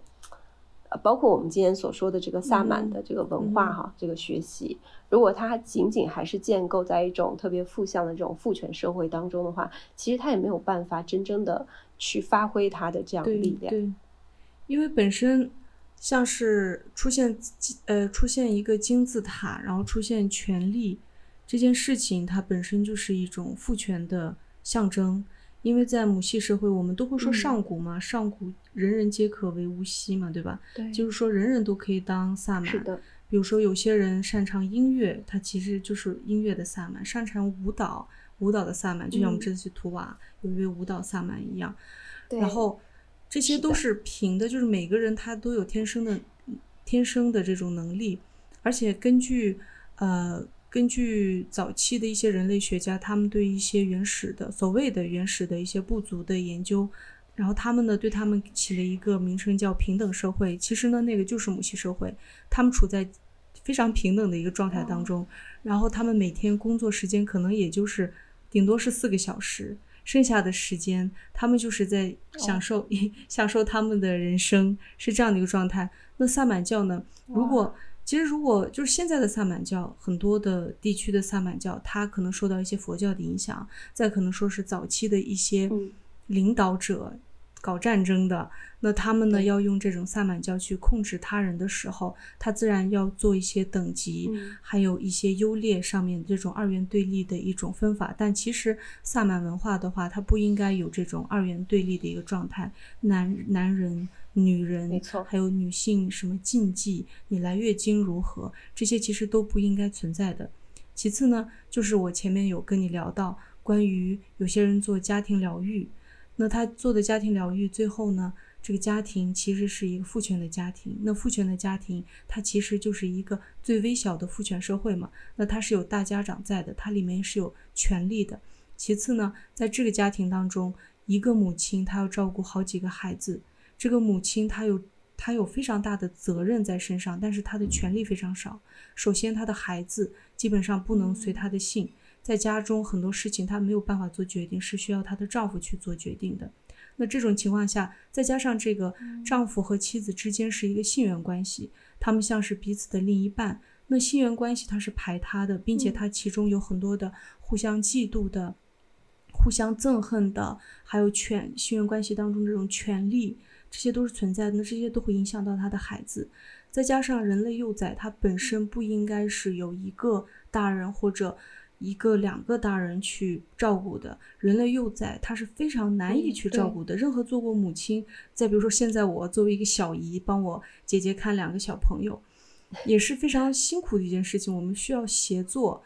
Speaker 2: 呃，包括我们今天所说的这个萨满的这个文化哈，这个学习，如果它仅仅还是建构在一种特别负向的这种父权社会当中的话，其实他也没有办法真正的去发挥他的这样的力量。
Speaker 1: 对，因为本身。像是出现呃出现一个金字塔，然后出现权力这件事情，它本身就是一种父权的象征。因为在母系社会，我们都会说上古嘛，上古人人皆可为巫师嘛，对吧？
Speaker 2: 对，
Speaker 1: 就是说人人都可以当萨满。
Speaker 2: 是的。
Speaker 1: 比如说有些人擅长音乐，他其实就是音乐的萨满；擅长舞蹈，舞蹈的萨满，就像我们这次去图瓦有一位舞蹈萨满一样。
Speaker 2: 对。
Speaker 1: 然后。这些都是平的，就是每个人他都有天生的、天生的这种能力，而且根据呃根据早期的一些人类学家，他们对一些原始的所谓的原始的一些部族的研究，然后他们呢对他们起了一个名称叫平等社会。其实呢，那个就是母系社会，他们处在非常平等的一个状态当中，然后他们每天工作时间可能也就是顶多是四个小时。剩下的时间，他们就是在享受 享受他们的人生，是这样的一个状态。那萨满教呢？如果其实如果就是现在的萨满教，很多的地区的萨满教，它可能受到一些佛教的影响，再可能说是早期的一些领导者，搞战争的，那他们呢要用这种萨满教去控制他人的时候，他自然要做一些等级，还有一些优劣上面这种二元对立的一种分法。但其实萨满文化的话，它不应该有这种二元对立的一个状态，男男人、女人，
Speaker 2: 没错，
Speaker 1: 还有女性什么禁忌，你来月经如何，这些其实都不应该存在的。其次呢，就是我前面有跟你聊到关于有些人做家庭疗愈。那他做的家庭疗愈，最后呢，这个家庭其实是一个父权的家庭。那父权的家庭，它其实就是一个最微小的父权社会嘛。那它是有大家长在的，它里面是有权利的。其次呢，在这个家庭当中，一个母亲她要照顾好几个孩子，这个母亲她有她有非常大的责任在身上，但是她的权利非常少。首先，她的孩子基本上不能随她的姓。在家中很多事情她没有办法做决定，是需要她的丈夫去做决定的。那这种情况下，再加上这个丈夫和妻子之间是一个性缘关系，他们像是彼此的另一半。那性缘关系它是排他的，并且它其中有很多的互相嫉妒的、互相憎恨的，还有权性缘关系当中这种权利，这些都是存在的。那这些都会影响到他的孩子。再加上人类幼崽，它本身不应该是有一个大人或者。一个两个大人去照顾的人类幼崽，他是非常难以去照顾的。任何做过母亲，再比如说现在我作为一个小姨，帮我姐姐看两个小朋友，也是非常辛苦的一件事情。我们需要协作。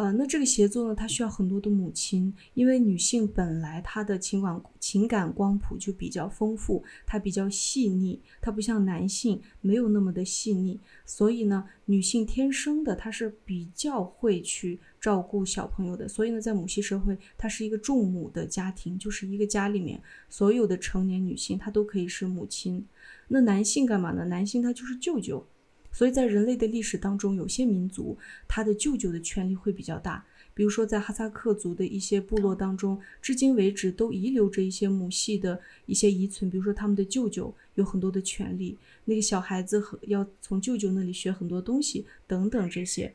Speaker 1: 呃，那这个协作呢，它需要很多的母亲，因为女性本来她的情感情感光谱就比较丰富，她比较细腻，她不像男性没有那么的细腻，所以呢，女性天生的她是比较会去照顾小朋友的，所以呢，在母系社会，它是一个重母的家庭，就是一个家里面所有的成年女性她都可以是母亲，那男性干嘛呢？男性他就是舅舅。所以在人类的历史当中，有些民族他的舅舅的权力会比较大。比如说，在哈萨克族的一些部落当中，至今为止都遗留着一些母系的一些遗存。比如说，他们的舅舅有很多的权利，那个小孩子和要从舅舅那里学很多东西等等这些。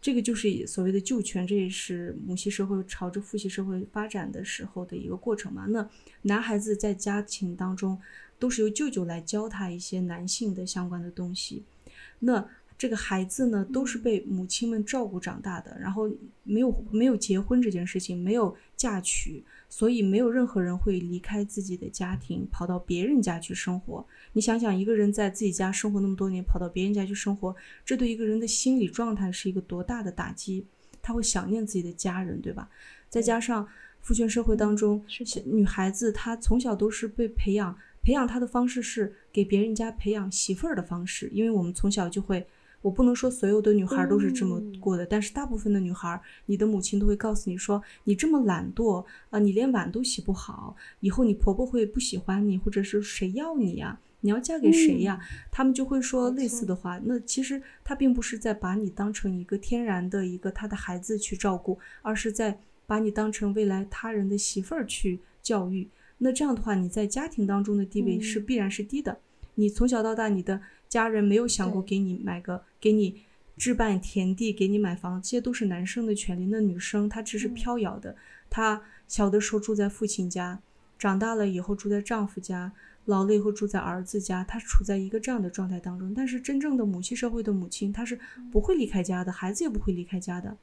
Speaker 1: 这个就是所谓的旧权，这也是母系社会朝着父系社会发展的时候的一个过程嘛。那男孩子在家庭当中都是由舅舅来教他一些男性的相关的东西。那这个孩子呢，都是被母亲们照顾长大的，然后没有没有结婚这件事情，没有嫁娶，所以没有任何人会离开自己的家庭，跑到别人家去生活。你想想，一个人在自己家生活那么多年，跑到别人家去生活，这对一个人的心理状态是一个多大的打击？他会想念自己的家人，对吧？再加上父权社会当中，女孩子她从小都是被培养。培养他的方式是给别人家培养媳妇儿的方式，因为我们从小就会，我不能说所有的女孩都是这么过的，但是大部分的女孩，你的母亲都会告诉你说，你这么懒惰啊，你连碗都洗不好，以后你婆婆会不喜欢你，或者是谁要你呀？你要嫁给谁呀？他们就会说类似的话。那其实他并不是在把你当成一个天然的一个他的孩子去照顾，而是在把你当成未来他人的媳妇儿去教育。那这样的话，你在家庭当中的地位是必然是低的。你从小到大，你的家人没有想过给你买个、给你置办田地、给你买房，这些都是男生的权利。那女生她只是飘摇的，她小的时候住在父亲家，长大了以后住在丈夫家，老了以后住在儿子家，她处在一个这样的状态当中。但是真正的母系社会的母亲，她是不会离开家的，孩子也不会离开家的。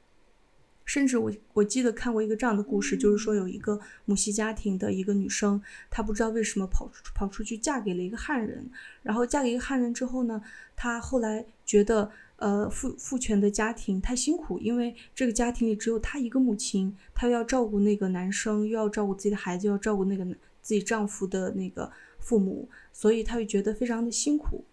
Speaker 1: 甚至我我记得看过一个这样的故事，就是说有一个母系家庭的一个女生，她不知道为什么跑出跑出去嫁给了一个汉人，然后嫁给一个汉人之后呢，她后来觉得呃父父权的家庭太辛苦，因为这个家庭里只有她一个母亲，她要照顾那个男生，又要照顾自己的孩子，要照顾那个自己丈夫的那个父母，所以她会觉得非常的辛苦。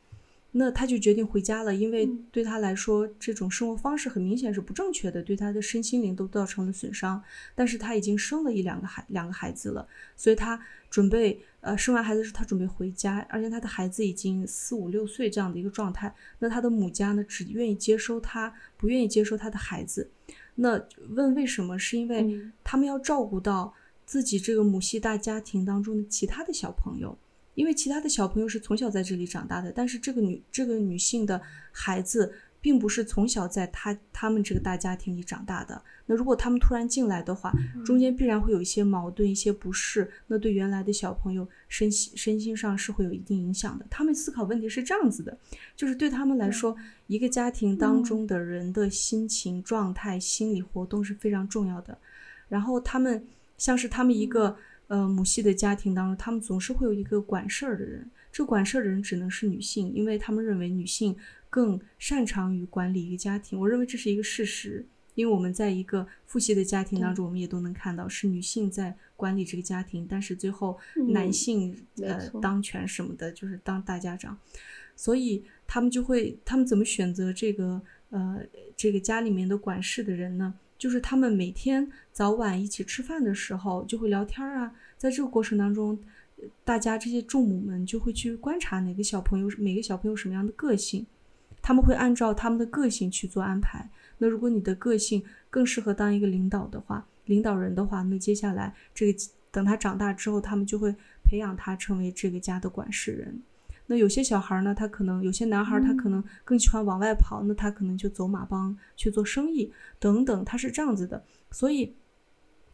Speaker 1: 那他就决定回家了，因为对他来说，这种生活方式很明显是不正确的，对他的身心灵都造成了损伤。但是他已经生了一两个孩两个孩子了，所以他准备呃生完孩子时他准备回家，而且他的孩子已经四五六岁这样的一个状态。那他的母家呢，只愿意接收他，不愿意接收他的孩子。那问为什么？是因为他们要照顾到自己这个母系大家庭当中的其他的小朋友。因为其他的小朋友是从小在这里长大的，但是这个女这个女性的孩子并不是从小在他他们这个大家庭里长大的。那如果他们突然进来的话，中间必然会有一些矛盾、一些不适，那对原来的小朋友身心身心上是会有一定影响的。他们思考问题是这样子的，就是对他们来说，一个家庭当中的人的心情状态、心理活动是非常重要的。然后他们像是他们一个呃母系的家庭当中，他们总是会有一个管事儿的人，这管事儿的人只能是女性，因为他们认为女性。更擅长于管理一个家庭，我认为这是一个事实，因为我们在一个父系的家庭当中，我们也都能看到是女性在管理这个家庭，但是最后男性呃当权什么的，就是当大家长，所以他们就会，他们怎么选择这个呃这个家里面的管事的人呢？就是他们每天早晚一起吃饭的时候就会聊天啊，在这个过程当中，大家这些众母们就会去观察哪个小朋友每个小朋友什么样的个性。他们会按照他们的个性去做安排。那如果你的个性更适合当一个领导的话，领导人的话，那接下来这个等他长大之后，他们就会培养他成为这个家的管事人。那有些小孩呢，他可能有些男孩，他可能更喜欢往外跑，那他可能就走马帮去做生意等等，他是这样子的。所以。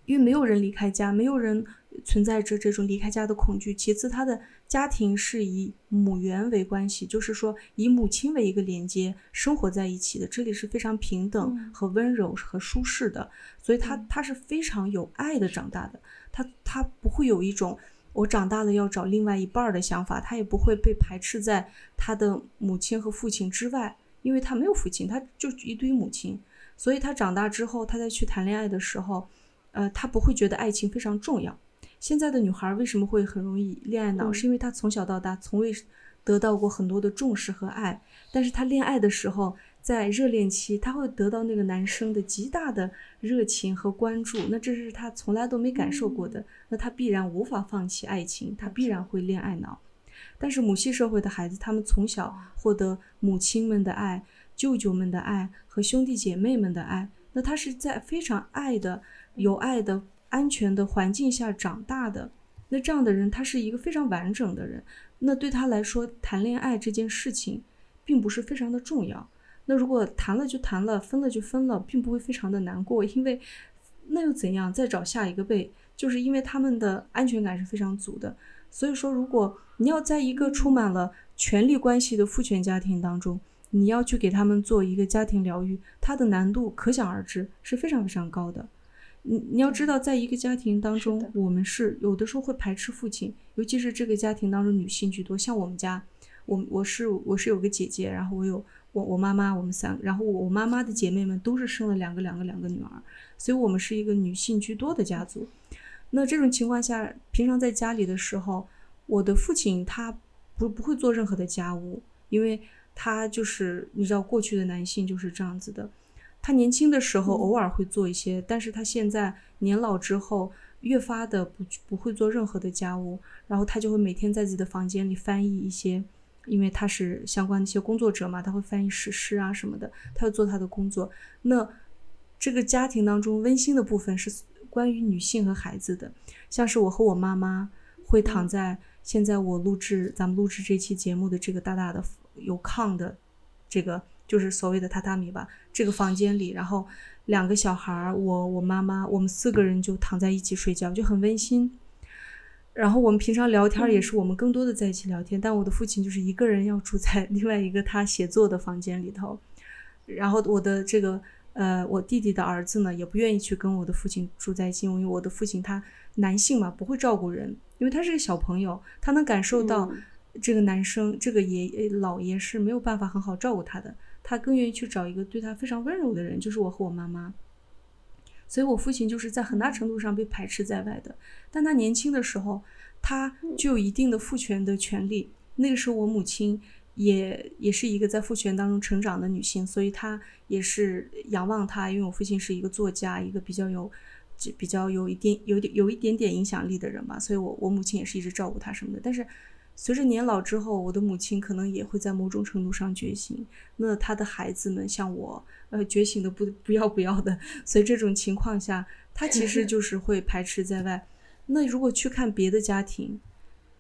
Speaker 1: 因为没有人离开家，没有人存在着这种离开家的恐惧。其次，他的家庭是以母缘为关系，就是说以母亲为一个连接，生活在一起的。这里是非常平等和温柔和舒适的，所以他他是非常有爱的长大的。他他不会有一种我长大了要找另外一半的想法，他也不会被排斥在他的母亲和父亲之外，因为他没有父亲，他就一堆母亲。所以他长大之后，他再去谈恋爱的时候。呃，他不会觉得爱情非常重要。现在的女孩为什么会很容易恋爱脑？是因为她从小到大从未得到过很多的重视和爱。但是她恋爱的时候，在热恋期，她会得到那个男生的极大的热情和关注。那这是她从来都没感受过的。那她必然无法放弃爱情，她必然会恋爱脑。但是母系社会的孩子，他们从小获得母亲们的爱、舅舅们的爱和兄弟姐妹们的爱，那他是在非常爱的。有爱的、安全的环境下长大的，那这样的人，他是一个非常完整的人。那对他来说，谈恋爱这件事情，并不是非常的重要。那如果谈了就谈了，分了就分了，并不会非常的难过，因为那又怎样？再找下一个呗。就是因为他们的安全感是非常足的。所以说，如果你要在一个充满了权力关系的父权家庭当中，你要去给他们做一个家庭疗愈，它的难度可想而知，是非常非常高的。你你要知道，在一个家庭当中，我们是有的时候会排斥父亲，尤其是这个家庭当中女性居多。像我们家，我我是我是有个姐姐，然后我有我我妈妈，我们三，然后我我妈妈的姐妹们都是生了两个两个两个女儿，所以我们是一个女性居多的家族。那这种情况下，平常在家里的时候，我的父亲他不不会做任何的家务，因为他就是你知道，过去的男性就是这样子的。他年轻的时候偶尔会做一些，但是他现在年老之后越发的不不会做任何的家务，然后他就会每天在自己的房间里翻译一些，因为他是相关的一些工作者嘛，他会翻译史诗啊什么的，他要做他的工作。那这个家庭当中温馨的部分是关于女性和孩子的，像是我和我妈妈会躺在现在我录制咱们录制这期节目的这个大大的有炕的这个。就是所谓的榻榻米吧，这个房间里，然后两个小孩儿，我我妈妈，我们四个人就躺在一起睡觉，就很温馨。然后我们平常聊天也是我们更多的在一起聊天，但我的父亲就是一个人要住在另外一个他写作的房间里头。然后我的这个呃，我弟弟的儿子呢，也不愿意去跟我的父亲住在一起，因为我的父亲他男性嘛，不会照顾人，因为他是个小朋友，他能感受到这个男生这个爷老爷是没有办法很好照顾他的。他更愿意去找一个对他非常温柔的人，就是我和我妈妈。所以，我父亲就是在很大程度上被排斥在外的。但他年轻的时候，他具有一定的父权的权利。那个时候，我母亲也也是一个在父权当中成长的女性，所以她也是仰望他。因为我父亲是一个作家，一个比较有比较有一点有点有一点点影响力的人嘛，所以我我母亲也是一直照顾他什么的。但是。随着年老之后，我的母亲可能也会在某种程度上觉醒。那她的孩子们像我，呃，觉醒的不不要不要的。所以这种情况下，她其实 就是会排斥在外。那如果去看别的家庭，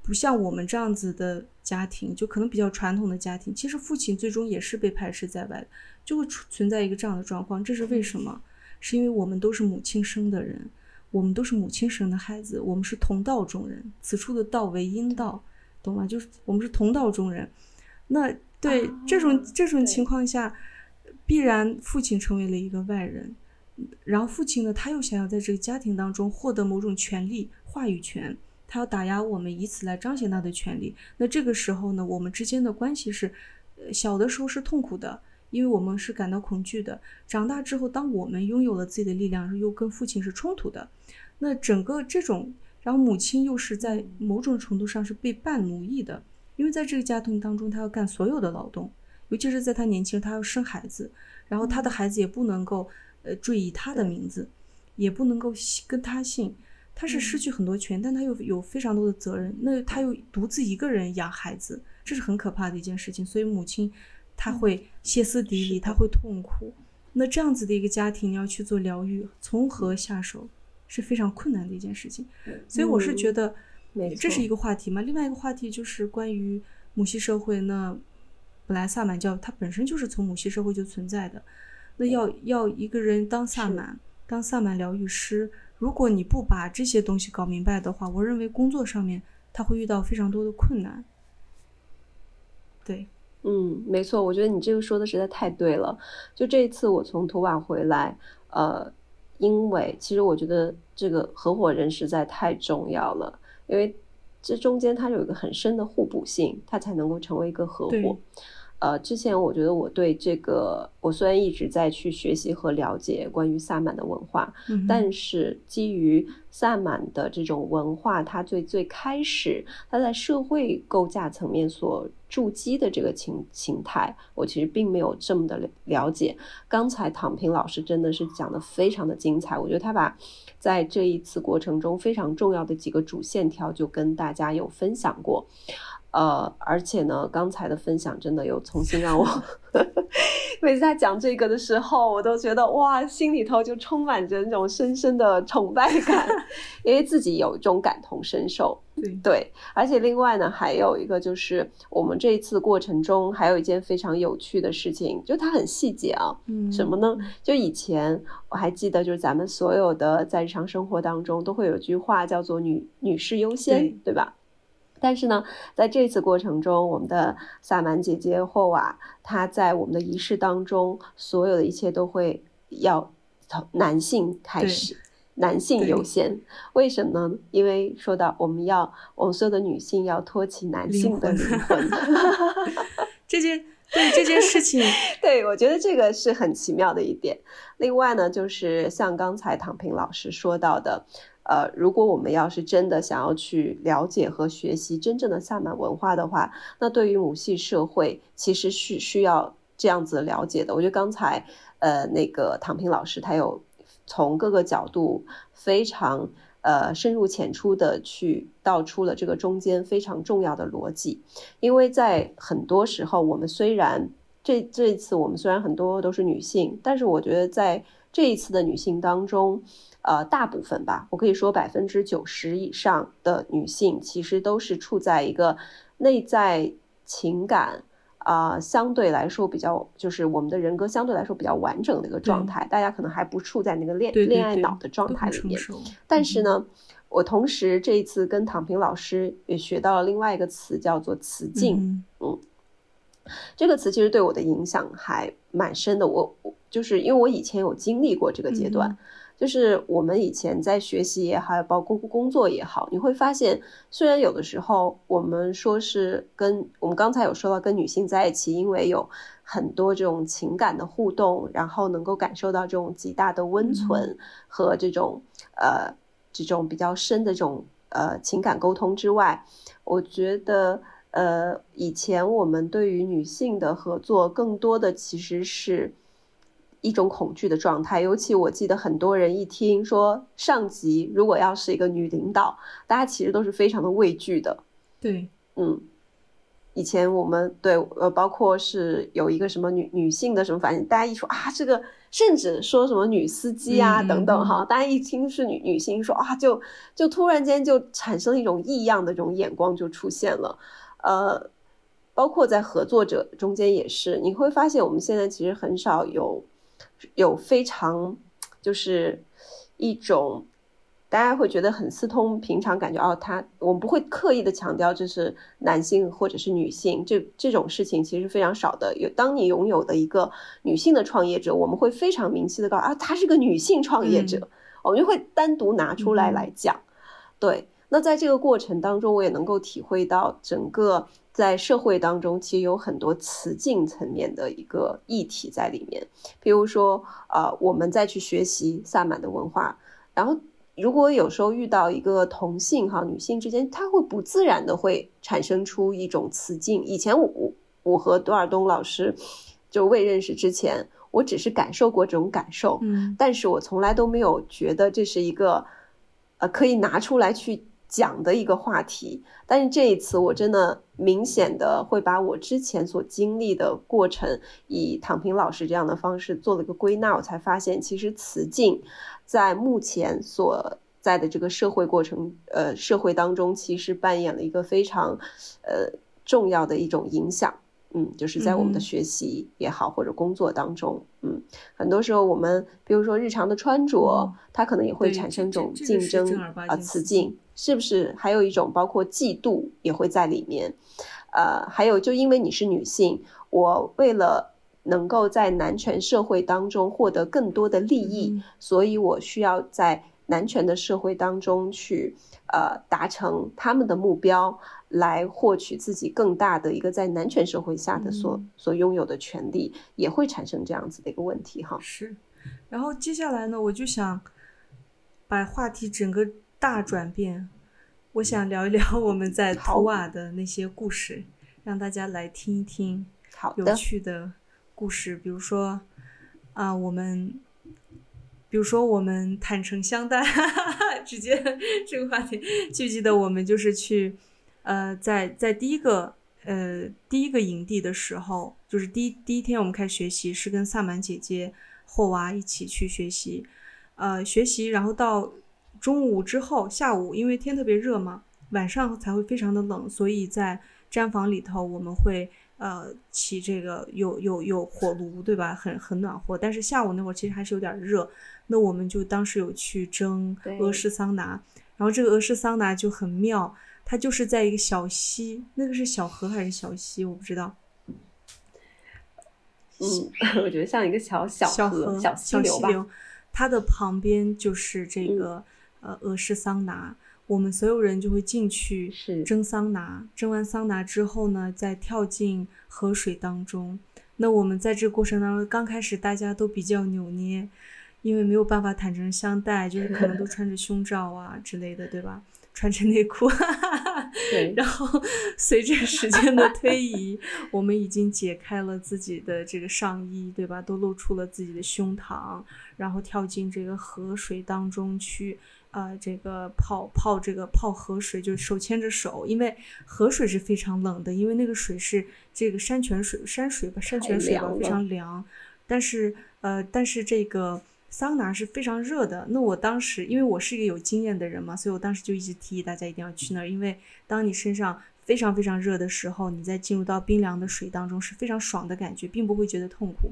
Speaker 1: 不像我们这样子的家庭，就可能比较传统的家庭，其实父亲最终也是被排斥在外的，就会存在一个这样的状况。这是为什么？是因为我们都是母亲生的人，我们都是母亲生的孩子，我们是同道中人。此处的道为阴道，懂吗？就是我们是同道中人。那对这种这种情况下，必然父亲成为了一个外人，然后父亲呢，他又想要在这个家庭当中获得某种权利、话语权，他要打压我们，以此来彰显他的权利。那这个时候呢，我们之间的关系是，小的时候是痛苦的。因为我们是感到恐惧的，长大之后，当我们拥有了自己的力量，又跟父亲是冲突的，那整个这种，然后母亲又是在某种程度上是被半奴役的，因为在这个家庭当中，她要干所有的劳动，尤其是在她年轻，她要生孩子，然后她的孩子也不能够呃缀以她的名字，也不能够跟她姓，她是失去很多权，但她又有非常多的责任，那她又独自一个人养孩子，这是很可怕的一件事情，所以母亲。她会歇斯底里，她会痛苦。那这样子的一个家庭，你要去做疗愈，从何下手是非常困难的一件事情。所以我是觉得，这是一个话题嘛。另外一个话题就是关于母系社会。那本来萨满教它本身就是从母系社会就存在的。那要要一个人当萨满，当萨满疗愈师，如果你不把这些东西搞明白的话，我认为工作上面他会遇到非常多的困难。对。
Speaker 2: 嗯，没错，我觉得你这个说的实在太对了。就这一次我从图瓦回来，呃，因为其实我觉得这个合伙人实在太重要了，因为这中间它有一个很深的互补性，它才能够成为一个合伙。呃，之前我觉得我对这个，我虽然一直在去学习和了解关于萨满的文化，但是基于萨满的这种文化，它最最开始它在社会构架层面所筑基的这个情形态，我其实并没有这么的了解。刚才躺平老师真的是讲的非常的精彩，我觉得他把在这一次过程中非常重要的几个主线条就跟大家有分享过。呃，而且呢，刚才的分享真的有重新让我，每次他讲这个的时候，我都觉得哇，心里头就充满着那种深深的崇拜感，因为自己有一种感同身受。
Speaker 1: 对
Speaker 2: 对，而且另外呢，还有一个就是我们这一次过程中还有一件非常有趣的事情，就它很细节啊。嗯，什么呢？就以前我还记得，就是咱们所有的在日常生活当中都会有句话叫做“女女士优先”，对吧？但是呢，在这次过程中，我们的萨满姐姐霍瓦，她在我们的仪式当中，所有的一切都会要从男性开始，男性优先。为什么呢？因为说到我们要，我们所有的女性要托起男性的灵魂。
Speaker 1: 这件对这件事情，
Speaker 2: 对我觉得这个是很奇妙的一点。另外呢，就是像刚才唐平老师说到的。呃，如果我们要是真的想要去了解和学习真正的萨满文化的话，那对于母系社会其实是需要这样子了解的。我觉得刚才呃那个唐平老师他有从各个角度非常呃深入浅出的去道出了这个中间非常重要的逻辑。因为在很多时候，我们虽然这这一次我们虽然很多都是女性，但是我觉得在这一次的女性当中。呃，大部分吧，我可以说百分之九十以上的女性其实都是处在一个内在情感啊相对来说比较，就是我们的人格相对来说比较完整的一个状态。大家可能还不处在那个恋恋爱脑的状态里面。但是呢，我同时这一次跟躺平老师也学到了另外一个词，叫做雌竞。嗯，这个词其实对我的影响还蛮深的。我我就是因为我以前有经历过这个阶段。就是我们以前在学习也好，包括工作也好，你会发现，虽然有的时候我们说是跟我们刚才有说到跟女性在一起，因为有很多这种情感的互动，然后能够感受到这种极大的温存和这种呃这种比较深的这种呃情感沟通之外，我觉得呃以前我们对于女性的合作，更多的其实是。一种恐惧的状态，尤其我记得很多人一听说上级如果要是一个女领导，大家其实都是非常的畏惧的。
Speaker 1: 对，
Speaker 2: 嗯，以前我们对呃，包括是有一个什么女女性的什么，反应大家一说啊，这个甚至说什么女司机啊等等哈，大家一听是女女性，说啊就就突然间就产生一种异样的这种眼光就出现了，呃，包括在合作者中间也是，你会发现我们现在其实很少有有非常就是一种。大家会觉得很私通，平常感觉哦，他我们不会刻意的强调这是男性或者是女性，这这种事情其实非常少的。有当你拥有的一个女性的创业者，我们会非常明晰的告诉啊，她是个女性创业者，我们就会单独拿出来来讲。对，那在这个过程当中，我也能够体会到整个在社会当中，其实有很多雌竞层面的一个议题在里面。比如说，呃，我们再去学习萨满的文化，然后。如果有时候遇到一个同性哈女性之间，她会不自然的会产生出一种雌竞。以前我我和多尔东老师就未认识之前，我只是感受过这种感受，
Speaker 1: 嗯，
Speaker 2: 但是我从来都没有觉得这是一个呃可以拿出来去讲的一个话题。但是这一次，我真的明显的会把我之前所经历的过程，以躺平老师这样的方式做了个归纳，我才发现其实雌竞。在目前所在的这个社会过程，呃，社会当中，其实扮演了一个非常，呃，重要的一种影响。嗯，就是在我们的学习也好，或者工作当中，嗯，很多时候我们，比如说日常的穿着，它可能也会产生一种竞争啊，雌竞，是不是？还有一种包括嫉妒也会在里面。呃，还有就因为你是女性，我为了。能够在男权社会当中获得更多的利益，所以我需要在男权的社会当中去呃达成他们的目标，来获取自己更大的一个在男权社会下的所所拥有的权利，也会产生这样子的一个问题哈。
Speaker 1: 是，然后接下来呢，我就想把话题整个大转变，我想聊一聊我们在图瓦的那些故事，让大家来听一听有趣的。故事，比如说，啊，我们，比如说我们坦诚相待，直接这个话题，记不记得我们就是去，呃，在在第一个呃第一个营地的时候，就是第一第一天我们开始学习，是跟萨满姐姐霍娃一起去学习，呃，学习，然后到中午之后，下午因为天特别热嘛，晚上才会非常的冷，所以在毡房里头我们会。呃，起这个有有有火炉，对吧？很很暖和，但是下午那会儿其实还是有点热。那我们就当时有去蒸俄式桑拿，然后这个俄式桑拿就很妙，它就是在一个小溪，那个是小河还是小溪，我不知道。
Speaker 2: 嗯，我觉得像一个小
Speaker 1: 小
Speaker 2: 河、
Speaker 1: 小
Speaker 2: 溪流吧。
Speaker 1: 它的旁边就是这个呃俄式桑拿。我们所有人就会进去蒸桑拿，蒸完桑拿之后呢，再跳进河水当中。那我们在这个过程当中，刚开始大家都比较扭捏，因为没有办法坦诚相待，就是可能都穿着胸罩啊之类的，对吧？穿着内裤。
Speaker 2: 对。
Speaker 1: 然后随着时间的推移，我们已经解开了自己的这个上衣，对吧？都露出了自己的胸膛，然后跳进这个河水当中去。呃，这个泡泡这个泡河水，就是手牵着手，因为河水是非常冷的，因为那个水是这个山泉水，山水吧，山泉水吧，非常凉。但是呃，但是这个桑拿是非常热的。那我当时，因为我是一个有经验的人嘛，所以我当时就一直提议大家一定要去那儿，因为当你身上非常非常热的时候，你在进入到冰凉的水当中是非常爽的感觉，并不会觉得痛苦。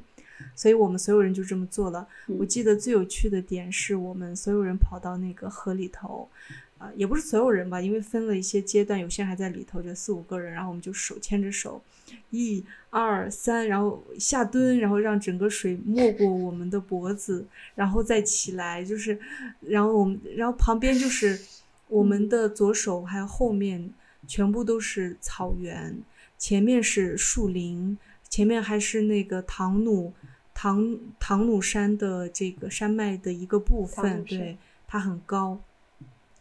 Speaker 1: 所以我们所有人就这么做了。我记得最有趣的点是我们所有人跑到那个河里头，啊，也不是所有人吧，因为分了一些阶段，有些人还在里头，就四五个人，然后我们就手牵着手，一、二、三，然后下蹲，然后让整个水没过我们的脖子，然后再起来，就是，然后我们，然后旁边就是我们的左手还有后面全部都是草原，前面是树林。前面还是那个唐努唐唐努山的这个山脉的一个部分，对，它很高，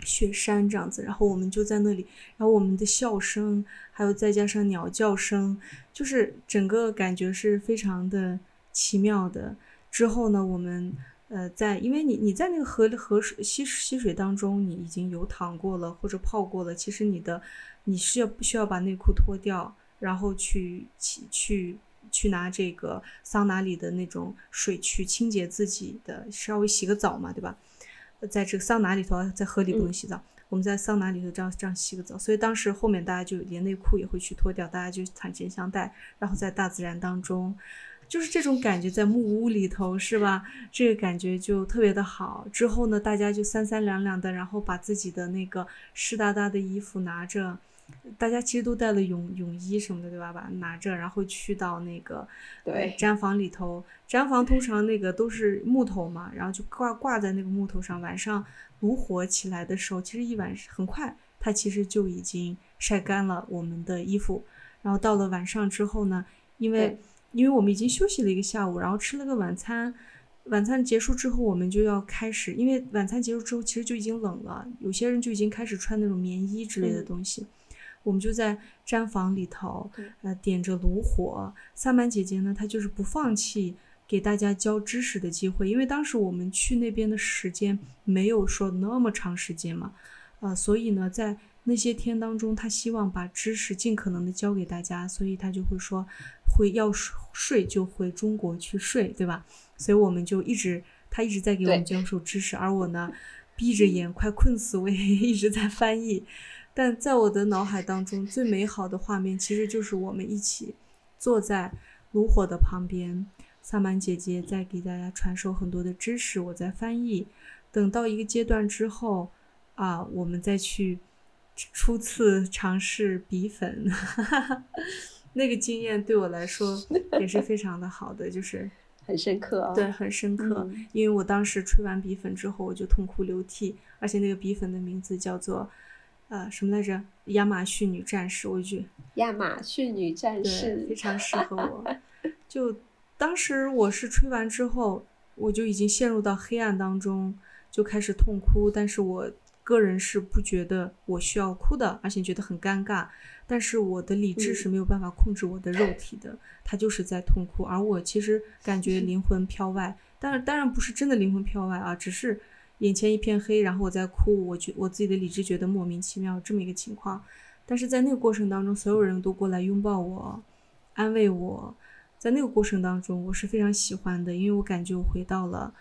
Speaker 1: 雪山这样子。然后我们就在那里，然后我们的笑声，还有再加上鸟叫声，就是整个感觉是非常的奇妙的。之后呢，我们呃在，因为你你在那个河河水溪溪水当中，你已经游躺过了或者泡过了，其实你的你是要不需要把内裤脱掉。然后去去去拿这个桑拿里的那种水去清洁自己的，稍微洗个澡嘛，对吧？在这个桑拿里头，在河里不用洗澡，我们在桑拿里头这样这样洗个澡。所以当时后面大家就连内裤也会去脱掉，大家就坦诚相待，然后在大自然当中。就是这种感觉，在木屋里头是吧？这个感觉就特别的好。之后呢，大家就三三两两的，然后把自己的那个湿哒哒的衣服拿着，大家其实都带了泳泳衣什么的，对吧？把拿着，然后去到那个
Speaker 2: 对
Speaker 1: 毡房里头。毡房通常那个都是木头嘛，然后就挂挂在那个木头上。晚上炉火起来的时候，其实一晚很快，它其实就已经晒干了我们的衣服。然后到了晚上之后呢，因为因为我们已经休息了一个下午，然后吃了个晚餐，晚餐结束之后，我们就要开始，因为晚餐结束之后其实就已经冷了，有些人就已经开始穿那种棉衣之类的东西。我们就在毡房里头，呃，点着炉火。萨满姐姐呢，她就是不放弃给大家教知识的机会，因为当时我们去那边的时间没有说那么长时间嘛，呃，所以呢，在那些天当中，她希望把知识尽可能的教给大家，所以她就会说。会要睡就回中国去睡，对吧？所以我们就一直她一直在给我们教授知识，而我呢，闭着眼快困死，我也一直在翻译。但在我的脑海当中，最美好的画面其实就是我们一起坐在炉火的旁边，萨满姐姐在给大家传授很多的知识，我在翻译。等到一个阶段之后，啊，我们再去初次尝试鼻粉。那个经验对我来说也是非常的好的，就是
Speaker 2: 很深刻啊。
Speaker 1: 对，很深刻。因为我当时吹完鼻粉之后，我就痛哭流涕，而且那个鼻粉的名字叫做，呃，什么来着？亚马逊女战士。我觉得
Speaker 2: 亚马逊女战士
Speaker 1: 非常适合我。就当时我是吹完之后，我就已经陷入到黑暗当中，就开始痛哭。但是我个人是不觉得我需要哭的，而且觉得很尴尬。但是我的理智是没有办法控制我的肉体的，他就是在痛哭，而我其实感觉 灵魂飘外，当然当然不是真的灵魂飘外啊，只是眼前一片黑，然后我在哭，我觉我自己的理智觉得莫名其妙这么一个情况，但是在那个过程当中，所有人都过来拥抱我，安慰我，在那个过程当中，我是非常喜欢的，因为我感觉我回到了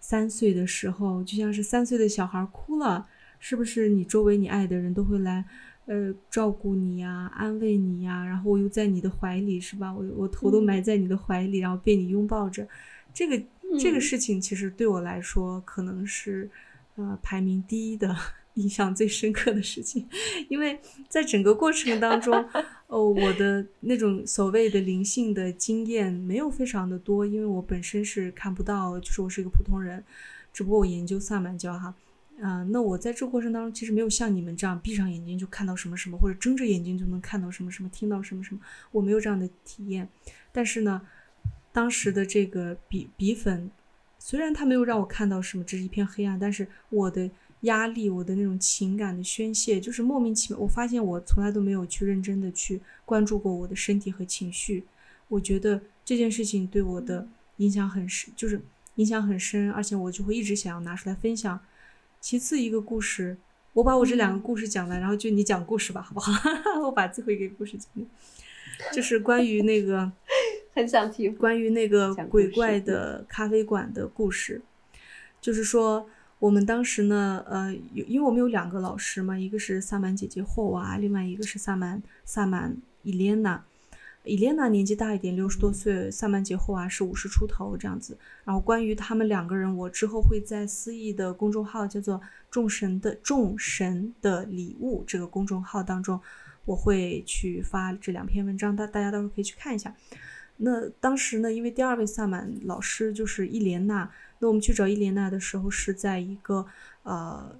Speaker 1: 三岁的时候，就像是三岁的小孩哭了，是不是你周围你爱的人都会来？呃，照顾你呀，安慰你呀，然后我又在你的怀里，是吧？我我头都埋在你的怀里，然后被你拥抱着，这个这个事情其实对我来说可能是呃排名第一的，印象最深刻的事情，因为在整个过程当中，哦，我的那种所谓的灵性的经验没有非常的多，因为我本身是看不到，就是我是一个普通人，只不过我研究萨满教哈。啊，那我在这过程当中，其实没有像你们这样闭上眼睛就看到什么什么，或者睁着眼睛就能看到什么什么，听到什么什么，我没有这样的体验。但是呢，当时的这个笔笔粉，虽然它没有让我看到什么，这是一片黑暗，但是我的压力，我的那种情感的宣泄，就是莫名其妙。我发现我从来都没有去认真的去关注过我的身体和情绪。我觉得这件事情对我的影响很深，就是影响很深，而且我就会一直想要拿出来分享。其次一个故事，我把我这两个故事讲完，然后就你讲故事吧，好不好？我把最后一个故事讲，就是关于那个，
Speaker 2: 很想听
Speaker 1: 关于那个鬼怪的咖啡馆的故事。就是说，我们当时呢，呃，有因为我们有两个老师嘛，一个是萨满姐姐霍娃，另外一个是萨满萨满伊莲娜。伊莲娜年纪大一点，六十多岁；萨满杰霍娃是五十出头这样子。然后关于他们两个人，我之后会在思义的公众号叫做“众神的众神的礼物”这个公众号当中，我会去发这两篇文章，大大家到时候可以去看一下。那当时呢，因为第二位萨满老师就是伊莲娜，那我们去找伊莲娜的时候是在一个呃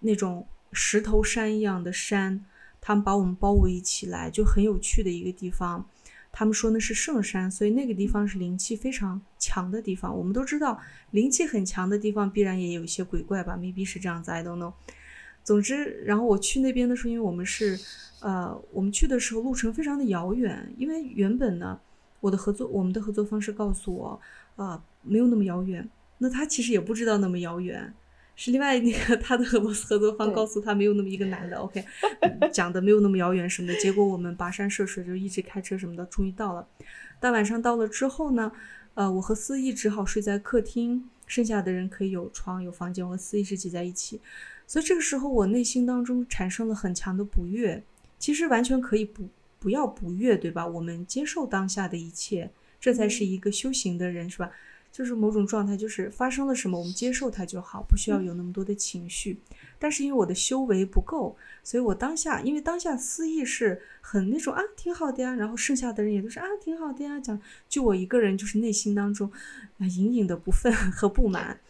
Speaker 1: 那种石头山一样的山，他们把我们包围起来，就很有趣的一个地方。他们说那是圣山，所以那个地方是灵气非常强的地方。我们都知道，灵气很强的地方必然也有一些鬼怪吧？maybe 是这样子，I don't know。总之，然后我去那边的时候，因为我们是，呃，我们去的时候路程非常的遥远，因为原本呢，我的合作，我们的合作方式告诉我，啊，没有那么遥远。那他其实也不知道那么遥远，是另外那个 他的合合作方告诉他没有那么一个男的，OK，讲的没有那么遥远什么的。结果我们跋山涉水就一直开车什么的，终于到了。大晚上到了之后呢，呃，我和思义只好睡在客厅，剩下的人可以有床有房间，我和思义是挤在一起。所以这个时候我内心当中产生了很强的不悦。其实完全可以不不要不悦，对吧？我们接受当下的一切，这才是一个修行的人，是吧？就是某种状态，就是发生了什么，我们接受它就好，不需要有那么多的情绪。但是因为我的修为不够，所以我当下，因为当下思意是很那种啊，挺好的呀。然后剩下的人也都是啊，挺好的呀。讲就我一个人，就是内心当中啊隐隐的不忿和不满。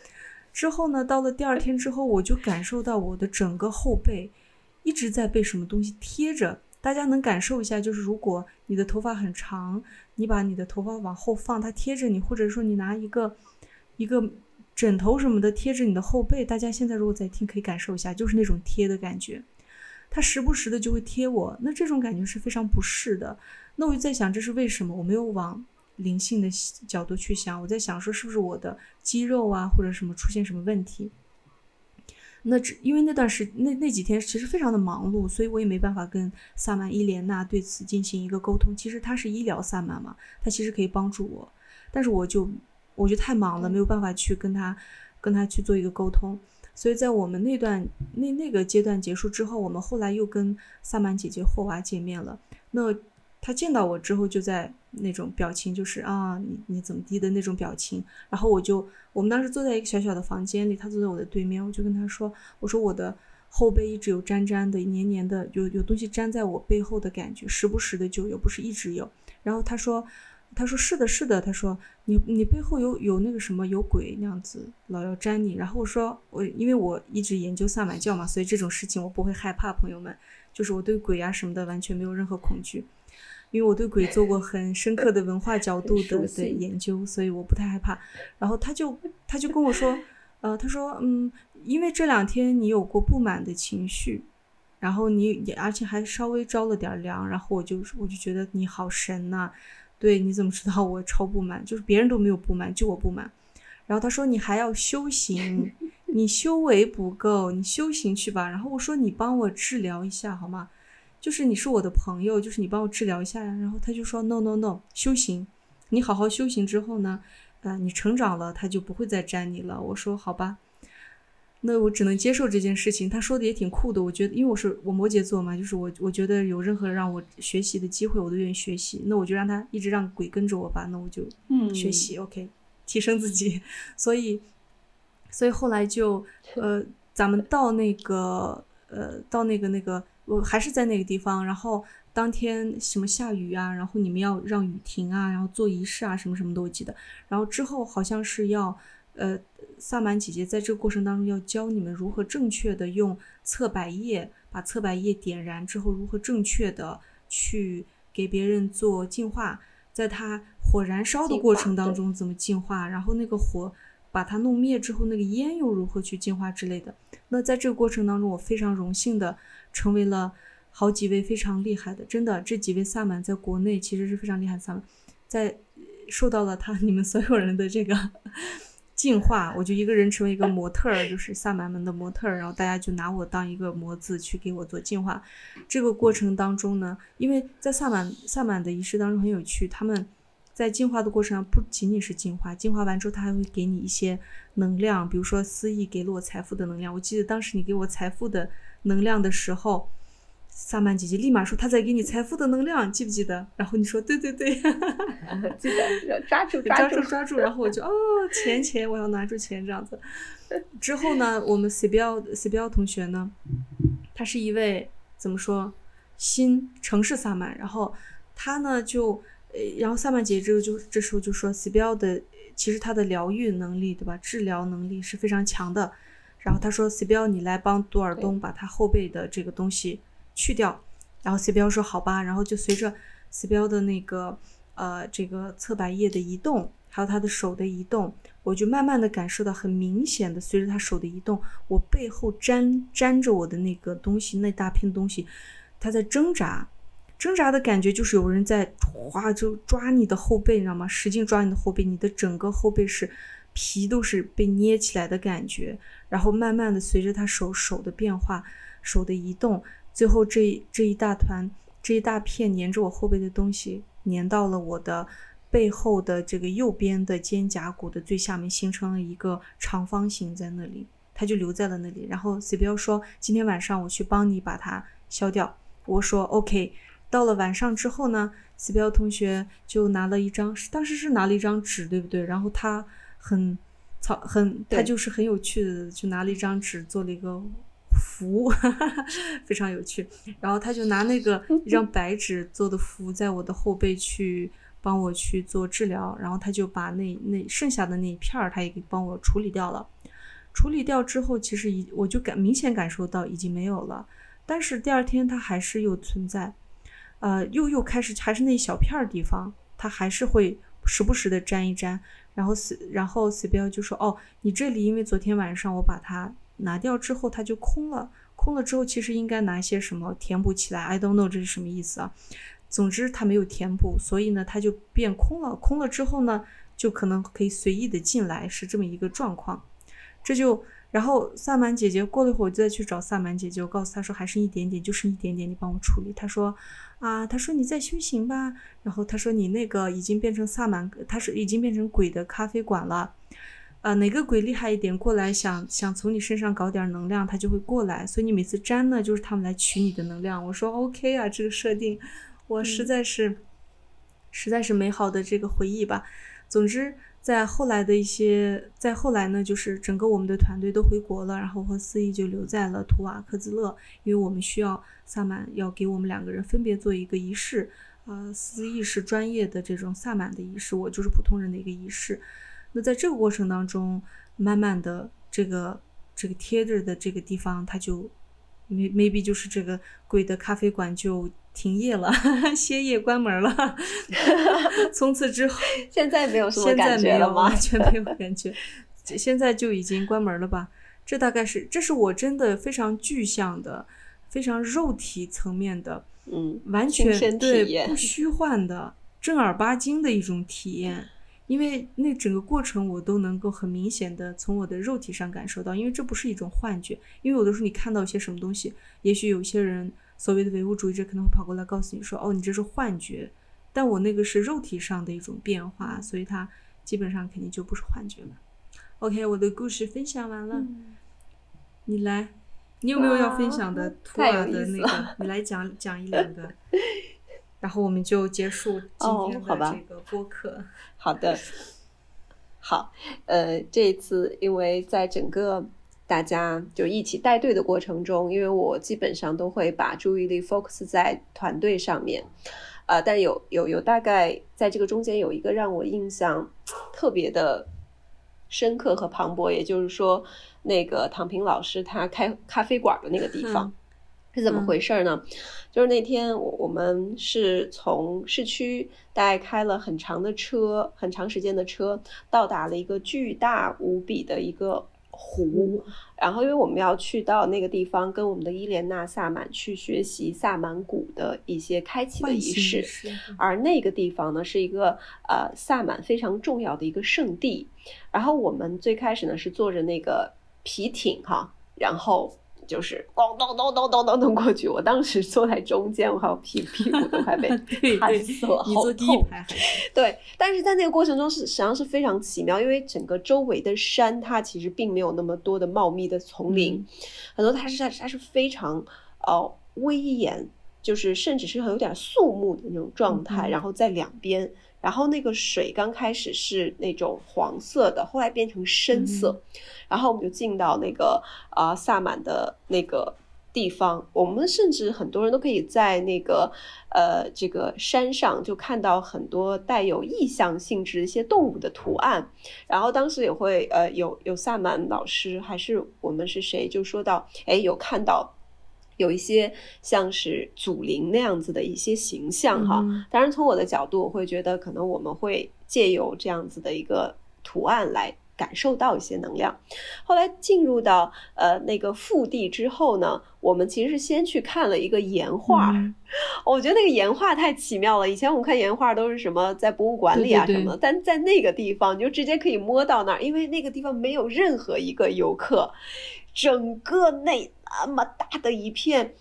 Speaker 1: 之后呢，到了第二天之后，我就感受到我的整个后背一直在被什么东西贴着。大家能感受一下，就是如果你的头发很长，你把你的头发往后放，它贴着你，或者说你拿一个一个枕头什么的贴着你的后背。大家现在如果在听，可以感受一下，就是那种贴的感觉，它时不时的就会贴我，那这种感觉是非常不适的。那我就在想，这是为什么？我没有往灵性的角度去想，我在想说，是不是我的肌肉啊，或者什么出现什么问题？那只因为那段时那那几天其实非常的忙碌，所以我也没办法跟萨满伊莲娜对此进行一个沟通。其实他是医疗萨满嘛，他其实可以帮助我，但是我就我就太忙了，没有办法去跟他跟他去做一个沟通。所以在我们那段那那个阶段结束之后，我们后来又跟萨满姐姐霍娃见面了。那他见到我之后，就在那种表情，就是啊，你你怎么地的那种表情。然后我就，我们当时坐在一个小小的房间里，他坐在我的对面，我就跟他说，我说我的后背一直有粘粘的、黏黏的，有有东西粘在我背后的感觉，时不时的就有，不是一直有。然后他说，他说是的，是的，他说你你背后有有那个什么有鬼那样子，老要粘你。然后我说我因为我一直研究萨满教嘛，所以这种事情我不会害怕，朋友们，就是我对鬼啊什么的完全没有任何恐惧。因为我对鬼做过很深刻的文化角度的的研究，所以我不太害怕。然后他就他就跟我说，呃，他说，嗯，因为这两天你有过不满的情绪，然后你而且还稍微着了点凉，然后我就我就觉得你好神呐，对，你怎么知道我超不满？就是别人都没有不满，就我不满。然后他说你还要修行，你修为不够，你修行去吧。然后我说你帮我治疗一下好吗？就是你是我的朋友，就是你帮我治疗一下呀。然后他就说 no no no，修行，你好好修行之后呢，呃，你成长了，他就不会再粘你了。我说好吧，那我只能接受这件事情。他说的也挺酷的，我觉得，因为我是我摩羯座嘛，就是我我觉得有任何让我学习的机会，我都愿意学习。那我就让他一直让鬼跟着我吧，那我就学习，OK，提升自己。所以，所以后来就呃，咱们到那个呃，到那个那个。我还是在那个地方，然后当天什么下雨啊，然后你们要让雨停啊，然后做仪式啊，什么什么的我记得。然后之后好像是要，呃，萨满姐姐在这个过程当中要教你们如何正确的用侧柏叶把侧柏叶点燃之后，如何正确的去给别人做净化，在它火燃烧的过程当中怎么净化，然后那个火把它弄灭之后，那个烟又如何去净化之类的。那在这个过程当中，我非常荣幸的。成为了好几位非常厉害的，真的这几位萨满在国内其实是非常厉害的萨满，在受到了他你们所有人的这个净化，我就一个人成为一个模特儿，就是萨满们的模特儿，然后大家就拿我当一个模子去给我做净化。这个过程当中呢，因为在萨满萨满的仪式当中很有趣，他们在进化的过程上不仅仅是进化，进化完之后他还会给你一些能量，比如说思意给了我财富的能量，我记得当时你给我财富的。能量的时候，萨满姐姐立马说：“她在给你财富的能量，记不记得？”然后你说：“对对 对，
Speaker 2: 记得抓住
Speaker 1: 抓
Speaker 2: 住
Speaker 1: 抓住。”然后我就哦，钱钱，我要拿住钱这样子。之后呢，我们 C B L C B L 同学呢，他是一位怎么说新城市萨满，然后他呢就呃，然后萨曼姐姐就这时候就说：“C B L 的其实他的疗愈能力，对吧？治疗能力是非常强的。”然后他说：“C 标，你来帮多尔东把他后背的这个东西去掉。”然后 C 标说：“好吧。”然后就随着 C 标的那个呃这个侧柏叶的移动，还有他的手的移动，我就慢慢的感受到很明显的，随着他手的移动，我背后粘粘着我的那个东西，那大片东西，他在挣扎，挣扎的感觉就是有人在哗就抓你的后背，你知道吗？使劲抓你的后背，你的整个后背是皮都是被捏起来的感觉，然后慢慢的随着他手手的变化，手的移动，最后这这一大团这一大片粘着我后背的东西粘到了我的背后的这个右边的肩胛骨的最下面，形成了一个长方形在那里，它就留在了那里。然后 C 标说今天晚上我去帮你把它消掉，我说 OK。到了晚上之后呢，死标同学就拿了一张，当时是拿了一张纸，对不对？然后他很草很，他就是很有趣的，就拿了一张纸做了一个符，非常有趣。然后他就拿那个 一张白纸做的符，在我的后背去帮我去做治疗。然后他就把那那剩下的那一片儿，他也给帮我处理掉了。处理掉之后，其实已我就感明显感受到已经没有了，但是第二天它还是又存在。呃，又又开始还是那一小片儿地方，它还是会时不时的粘一粘，然后死，然后死标就说：“哦，你这里因为昨天晚上我把它拿掉之后，它就空了，空了之后其实应该拿些什么填补起来？I don't know 这是什么意思啊？总之它没有填补，所以呢它就变空了。空了之后呢，就可能可以随意的进来，是这么一个状况。这就。”然后萨满姐姐过了一会儿，再去找萨满姐姐，我告诉她说还剩一点点，就剩一点点，你帮我处理。她说，啊，她说你在修行吧。然后她说你那个已经变成萨满，她是已经变成鬼的咖啡馆了。呃，哪个鬼厉害一点过来，想想从你身上搞点能量，他就会过来。所以你每次粘呢，就是他们来取你的能量。我说 OK 啊，这个设定，我实在是，实在是美好的这个回忆吧。总之。在后来的一些，在后来呢，就是整个我们的团队都回国了，然后和思义就留在了图瓦克兹勒，因为我们需要萨满要给我们两个人分别做一个仪式，呃，思义是专业的这种萨满的仪式，我就是普通人的一个仪式。那在这个过程当中，慢慢的这个这个贴着的这个地方，它就。Maybe 就是这个贵的咖啡馆就停业了，歇业关门了。从此之后，
Speaker 2: 现在没有什么感觉了吗？
Speaker 1: 完全没有感觉，现在就已经关门了吧？这大概是，这是我真的非常具象的、非常肉体层面的，
Speaker 2: 嗯，
Speaker 1: 完全对不虚幻的、正儿八经的一种体验。因为那整个过程我都能够很明显的从我的肉体上感受到，因为这不是一种幻觉。因为有的时候你看到一些什么东西，也许有些人所谓的唯物主义者可能会跑过来告诉你说：“哦，你这是幻觉。”但我那个是肉体上的一种变化，所以它基本上肯定就不是幻觉了。OK，我的故事分享完了，你来，你有没有要分享的图尔的那个？你来讲讲一两个。然后我们就结束今天的这个播客。
Speaker 2: 好的，好，呃，这一次因为在整个大家就一起带队的过程中，因为我基本上都会把注意力 focus 在团队上面，呃，但有有有大概在这个中间有一个让我印象特别的深刻和磅礴，也就是说，那个唐平老师他开咖啡馆的那个地方。是怎么回事呢？就是那天我我们是从市区大概开了很长的车，很长时间的车，到达了一个巨大无比的一个湖。然后因为我们要去到那个地方，跟我们的伊莲娜萨满去学习萨满谷的一些开启的仪式。而那个地方呢，是一个呃萨满非常重要的一个圣地。然后我们最开始呢是坐着那个皮艇哈，然后。就是咣咚咚咚咚咚咚过去，我当时坐在中间，我还有屁屁股都快被 弹死了，好痛。对，但是在那个过程中是实际上是非常奇妙，因为整个周围的山它其实并没有那么多的茂密的丛林，很多它是它是非常呃威严，就是甚至是很有点肃穆的那种状态，然后在两边。然后那个水刚开始是那种黄色的，后来变成深色，然后我们就进到那个啊萨满的那个地方。我们甚至很多人都可以在那个呃这个山上就看到很多带有意象性质的一些动物的图案。然后当时也会呃有有萨满老师还是我们是谁就说到，哎有看到。有一些像是祖灵那样子的一些形象哈，当然从我的角度，我会觉得可能我们会借由这样子的一个图案来感受到一些能量。后来进入到呃那个腹地之后呢，我们其实是先去看了一个岩画，我觉得那个岩画太奇妙了。以前我们看岩画都是什么在博物馆里啊什么，但在那个地方你就直接可以摸到那儿，因为那个地方没有任何一个游客，整个那那么大的一片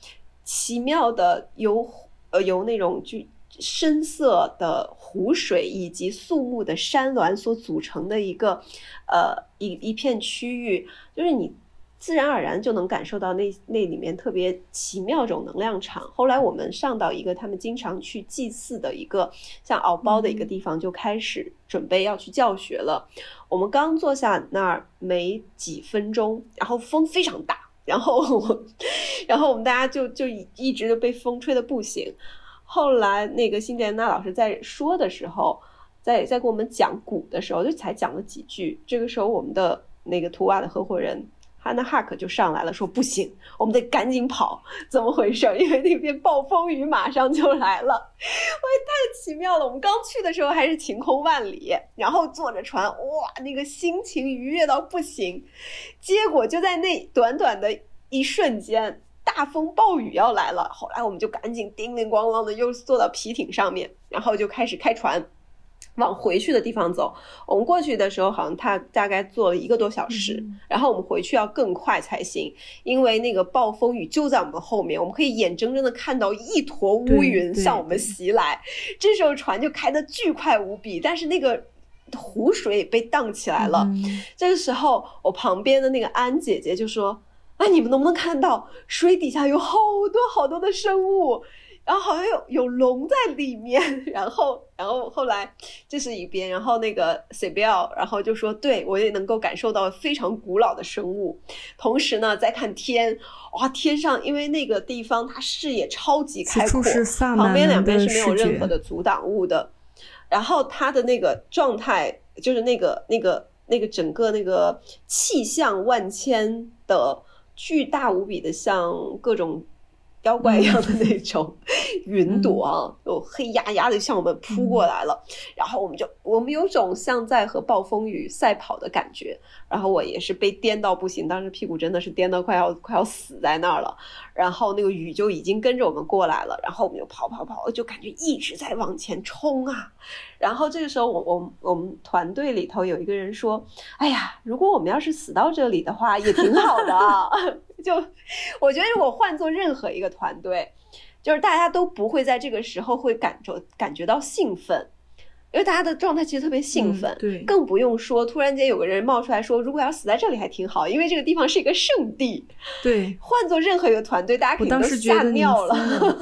Speaker 2: 奇妙的由呃由那种就。深色的湖水以及肃穆的山峦所组成的一个，呃，一一片区域，就是你自然而然就能感受到那那里面特别奇妙这种能量场。后来我们上到一个他们经常去祭祀的一个像敖包的一个地方，就开始准备要去教学了。我们刚坐下那儿没几分钟，然后风非常大，然后我然后我们大家就就一直被风吹的不行。后来那个辛迪安娜老师在说的时候，在在给我们讲鼓的时候，就才讲了几句。这个时候，我们的那个图瓦的合伙人哈娜哈克就上来了，说：“不行，我们得赶紧跑，怎么回事？因为那边暴风雨马上就来了。”我也太奇妙了！我们刚去的时候还是晴空万里，然后坐着船，哇，那个心情愉悦到不行。结果就在那短短的一瞬间。大风暴雨要来了，后来我们就赶紧叮铃咣啷的又坐到皮艇上面，然后就开始开船往回去的地方走。我们过去的时候好像他大概坐了一个多小时，然后我们回去要更快才行，因为那个暴风雨就在我们后面，我们可以眼睁睁的看到一坨乌云向我们袭来。这时候船就开得巨快无比，但是那个湖水也被荡起来了。这个时候，我旁边的那个安姐姐就说。啊你们能不能看到水底下有好多好多的生物？然后好像有有龙在里面。然后，然后后来这是一边，然后那个 C B L，然后就说：“对我也能够感受到非常古老的生物。”同时呢，再看天，哇，天上因为那个地方它视野超级开阔，旁边两边是没有任何的阻挡物的。然后它的那个状态，就是那个那个那个整个那个气象万千的。巨大无比的，像各种妖怪一样的那种云朵啊，就黑压压的向我们扑过来了。然后我们就，我们有种像在和暴风雨赛跑的感觉。然后我也是被颠到不行，当时屁股真的是颠到快要快要死在那儿了。然后那个雨就已经跟着我们过来了，然后我们就跑跑跑，就感觉一直在往前冲啊。然后这个时候，我我我们团队里头有一个人说：“哎呀，如果我们要是死到这里的话，也挺好的。” 就我觉得，如果换做任何一个团队，就是大家都不会在这个时候会感受感觉到兴奋。因为大家的状态其实特别兴奋，
Speaker 1: 对，
Speaker 2: 更不用说突然间有个人冒出来说，如果要死在这里还挺好，因为这个地方是一个圣地。
Speaker 1: 对，
Speaker 2: 换做任何一个团队，大家肯定都吓尿了。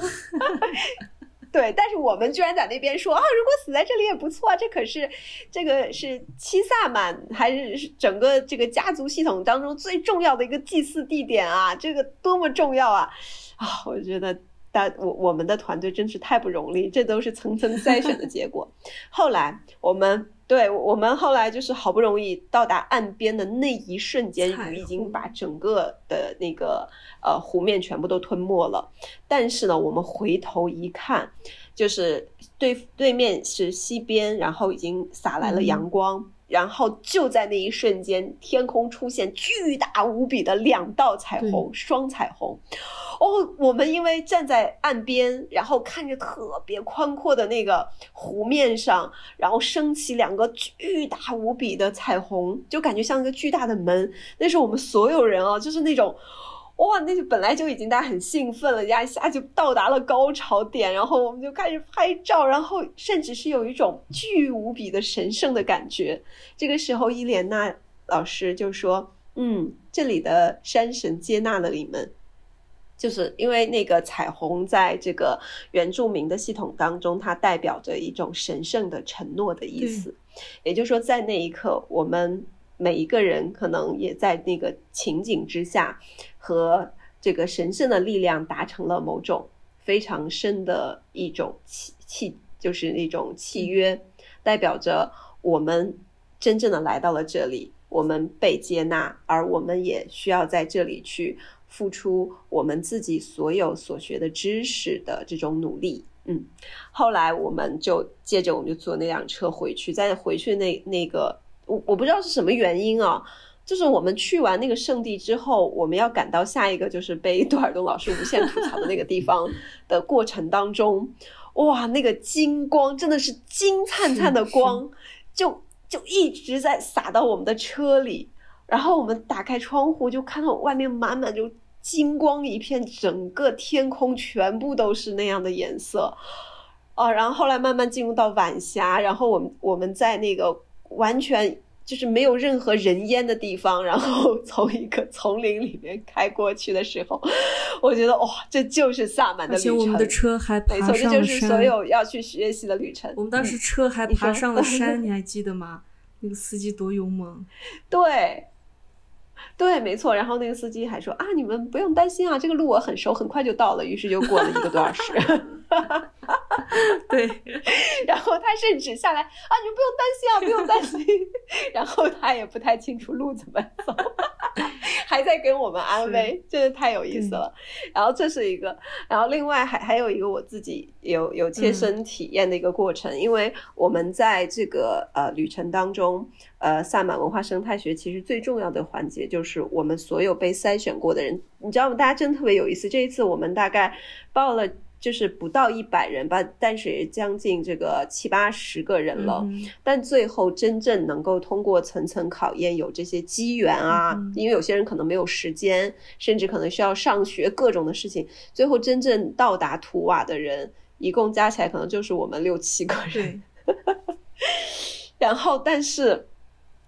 Speaker 2: 对，但是我们居然在那边说啊，如果死在这里也不错，这可是这个是七萨满还是整个这个家族系统当中最重要的一个祭祀地点啊，这个多么重要啊！啊，我觉得。大我我们的团队真是太不容易，这都是层层筛选的结果。后来我们对我们后来就是好不容易到达岸边的那一瞬间，雨已经把整个的那个呃湖面全部都吞没了。但是呢，我们回头一看，就是对对面是西边，然后已经洒来了阳光。然后就在那一瞬间，天空出现巨大无比的两道彩虹，双彩虹。哦，我们因为站在岸边，然后看着特别宽阔的那个湖面上，然后升起两个巨大无比的彩虹，就感觉像一个巨大的门。那是我们所有人啊，就是那种。哇，那就本来就已经大家很兴奋了，一下就到达了高潮点，然后我们就开始拍照，然后甚至是有一种巨无比的神圣的感觉。这个时候，伊莲娜老师就说：“嗯，这里的山神接纳了你们，就是因为那个彩虹在这个原住民的系统当中，它代表着一种神圣的承诺的意思。也就是说，在那一刻，我们。”每一个人可能也在那个情景之下，和这个神圣的力量达成了某种非常深的一种契契，就是那种契约，代表着我们真正的来到了这里，我们被接纳，而我们也需要在这里去付出我们自己所有所学的知识的这种努力。嗯，后来我们就接着我们就坐那辆车回去，在回去那那个。我我不知道是什么原因啊，就是我们去完那个圣地之后，我们要赶到下一个就是被 杜尔东老师无限吐槽的那个地方的过程当中，哇，那个金光真的是金灿灿的光，就就一直在洒到我们的车里，然后我们打开窗户就看到外面满满就金光一片，整个天空全部都是那样的颜色。哦，然后后来慢慢进入到晚霞，然后我们我们在那个完全就是没有任何人烟的地方，然后 从一个丛林里面开过去的时候，我觉得哇，这就是萨满的旅程。
Speaker 1: 而且我们的车还爬上了
Speaker 2: 山。没错，这就是所有要去学习的旅程。
Speaker 1: 我们当时车还爬上了 山，你还记得吗？那个司机多勇猛。
Speaker 2: 对。对，没错。然后那个司机还说啊，你们不用担心啊，这个路我很熟，很快就到了。于是就过了一个多小时。
Speaker 1: 对。
Speaker 2: 然后他甚至下来啊，你们不用担心啊，不用担心。然后他也不太清楚路怎么走，还在给我们安慰，真的太有意思了。然后这是一个，然后另外还还有一个我自己有有切身体验的一个过程，因为我们在这个呃旅程当中。呃，萨满文化生态学其实最重要的环节就是我们所有被筛选过的人，你知道吗？大家真特别有意思。这一次我们大概报了，就是不到一百人吧，但是将近这个七八十个人了。但最后真正能够通过层层考验，有这些机缘啊，因为有些人可能没有时间，甚至可能需要上学各种的事情，最后真正到达图瓦的人，一共加起来可能就是我们六七个人。然后，但是。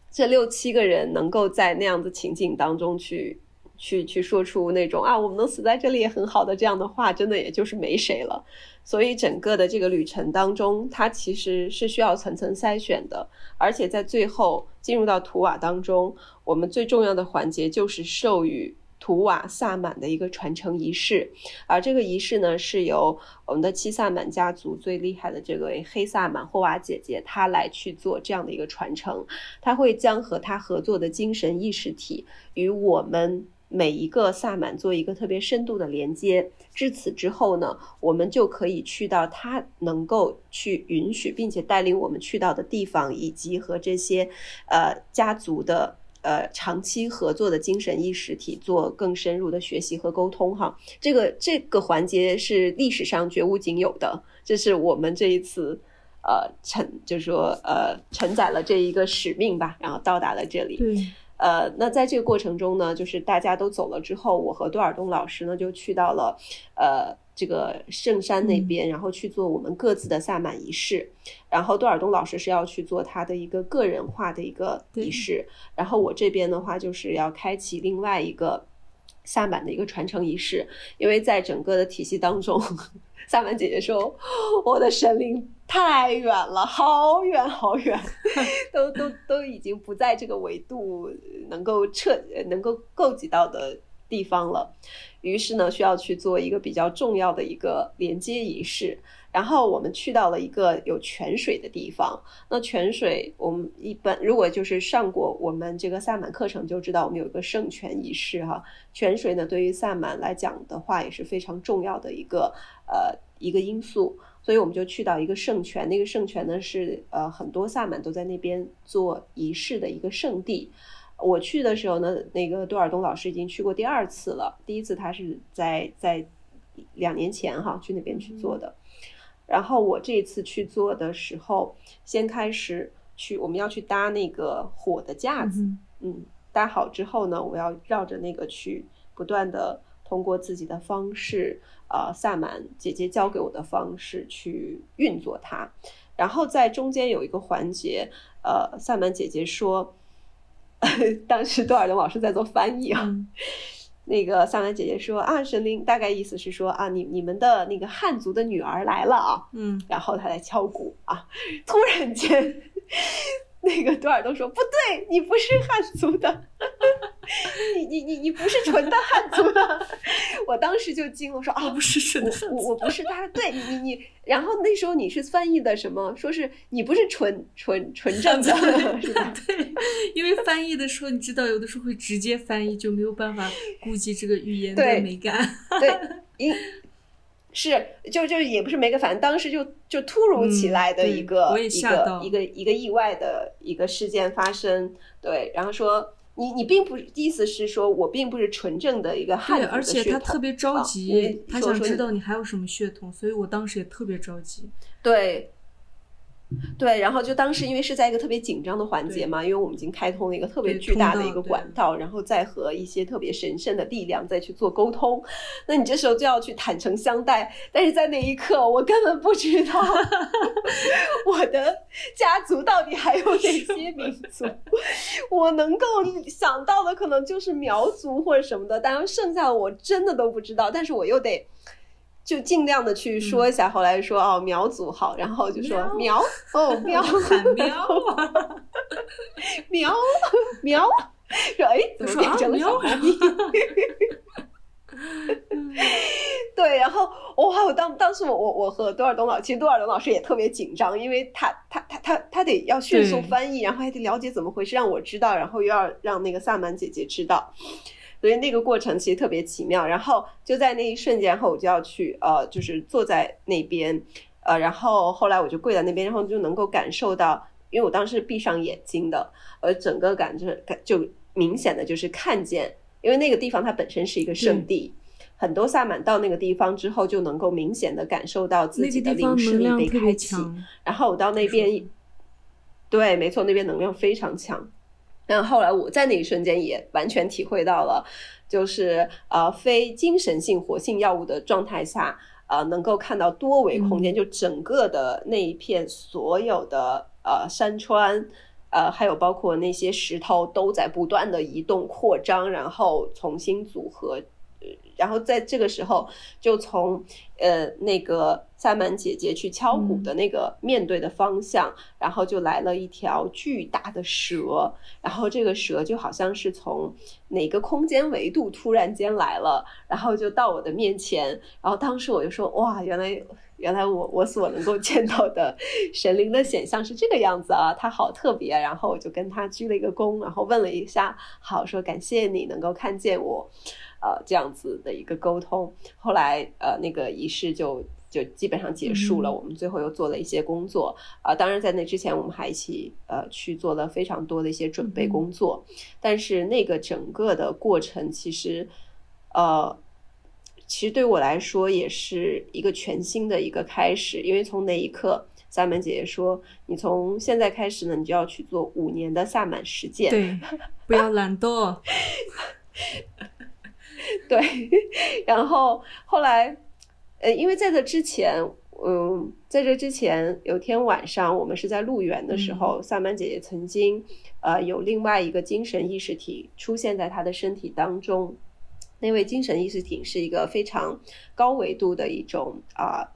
Speaker 2: 这六七个人能够在那样的情景当中去，去去说出那种啊，我们能死在这里也很好的这样的话，真的也就是没谁了。所以整个的这个旅程当中，它其实是需要层层筛选的，而且在最后进入到图瓦当中，我们最重要的环节就是授予。图瓦萨满的一个传承仪式，而这个仪式呢，是由我们的七萨满家族最厉害的这位黑萨满霍瓦姐姐，她来去做这样的一个传承。她会将和她合作的精神意识体与我们每一个萨满做一个特别深度的连接。至此之后呢，我们就可以去到他能够去允许并且带领我们去到的地方，以及和这些呃家族的。呃，长期合作的精神意识体做更深入的学习和沟通，哈，这个这个环节是历史上绝无仅有的，这是我们这一次呃承，就是说呃承载了这一个使命吧，然后到达了这里。
Speaker 1: 对，
Speaker 2: 呃，那在这个过程中呢，就是大家都走了之后，我和多尔东老师呢就去到了呃。这个圣山那边，然后去做我们各自的萨满仪式，然后杜尔东老师是要去做他的一个个人化的一个仪式，然后我这边的话就是要开启另外一个萨满的一个传承仪式，因为在整个的体系当中，萨满姐姐说我的神灵太远了，好远好远，都都都已经不在这个维度能够彻能够够及到的。地方了，于是呢，需要去做一个比较重要的一个连接仪式。然后我们去到了一个有泉水的地方。那泉水，我们一般如果就是上过我们这个萨满课程，就知道我们有一个圣泉仪式哈。泉水呢，对于萨满来讲的话，也是非常重要的一个呃一个因素。所以我们就去到一个圣泉，那个圣泉呢是呃很多萨满都在那边做仪式的一个圣地。我去的时候呢，那个杜尔东老师已经去过第二次了。第一次他是在在两年前哈去那边去做的，然后我这一次去做的时候，先开始去我们要去搭那个火的架子，嗯，搭好之后呢，我要绕着那个去不断的通过自己的方式，呃，萨满姐姐教给我的方式去运作它，然后在中间有一个环节，呃，萨满姐姐说。当时多尔东老师在做翻译啊，那个萨满姐姐说啊，神灵大概意思是说啊，你你们的那个汉族的女儿来了啊，
Speaker 1: 嗯，
Speaker 2: 然后她在敲鼓啊，突然间。那个多尔东说：“不对，你不是汉族的，你你你你不是纯的汉族的。”我当时就惊了，说：“啊，
Speaker 1: 不是纯的，
Speaker 2: 我我不是他。对你你你，然后那时候你是翻译的什么？说是你不是纯纯纯正的，是吧？
Speaker 1: 对，因为翻译的时候，你知道有的时候会直接翻译，就没有办法估计这个语言的美感。
Speaker 2: 对，因。是，就就也不是没个，反正当时就就突如其来的一个一个一个一个意外的一个事件发生，对，然后说你你并不意思是说我并不是纯正的一个汉族
Speaker 1: 而且他特别着急，他想知道你还有什么血统，所以我当时也特别着急，
Speaker 2: 对。对，然后就当时因为是在一个特别紧张的环节嘛，因为我们已经开通了一个特别巨大的一个管道，然后再和一些特别神圣的力量再去做沟通，那你这时候就要去坦诚相待。但是在那一刻，我根本不知道 我的家族到底还有哪些民族，我能够想到的可能就是苗族或者什么的，当然剩下的我真的都不知道，但是我又得。就尽量的去说一下，后来说哦苗族好，然后就说苗哦 苗
Speaker 1: 喊苗啊
Speaker 2: 苗苗，说哎怎么变成了小猫咪？对，然后哇，我当当时我我我和多尔东老，其实多尔东老师也特别紧张，因为他他他他他得要迅速翻译，然后还得了解怎么回事，让我知道，然后又要让那个萨满姐姐知道。所以那个过程其实特别奇妙，然后就在那一瞬间，然后我就要去呃，就是坐在那边，呃，然后后来我就跪在那边，然后就能够感受到，因为我当时闭上眼睛的，而整个感觉感就明显的就是看见，因为那个地方它本身是一个圣地，很多萨满到那个地方之后就能够明显的感受到自己的灵视力被开启，然后我到那边，对，没错，那边能量非常强。但后来我在那一瞬间也完全体会到了，就是呃非精神性活性药物的状态下，呃能够看到多维空间，就整个的那一片所有的呃山川，呃还有包括那些石头都在不断的移动扩张，然后重新组合。然后在这个时候，就从呃那个萨满姐姐去敲鼓的那个面对的方向，然后就来了一条巨大的蛇，然后这个蛇就好像是从哪个空间维度突然间来了，然后就到我的面前，然后当时我就说哇，原来原来我我所能够见到的神灵的显像是这个样子啊，它好特别，然后我就跟他鞠了一个躬，然后问了一下，好说感谢你能够看见我。呃，这样子的一个沟通，后来呃，那个仪式就就基本上结束了。我们最后又做了一些工作啊，当然在那之前，我们还一起呃去做了非常多的一些准备工作。但是那个整个的过程，其实呃，其实对我来说也是一个全新的一个开始，因为从那一刻，萨满姐姐说，你从现在开始呢，你就要去做五年的萨满实践，
Speaker 1: 对，不要懒惰。
Speaker 2: 对，然后后来，呃，因为在这之前，嗯，在这之前有天晚上，我们是在路园的时候，萨满姐姐曾经，呃，有另外一个精神意识体出现在她的身体当中，那位精神意识体是一个非常高维度的一种啊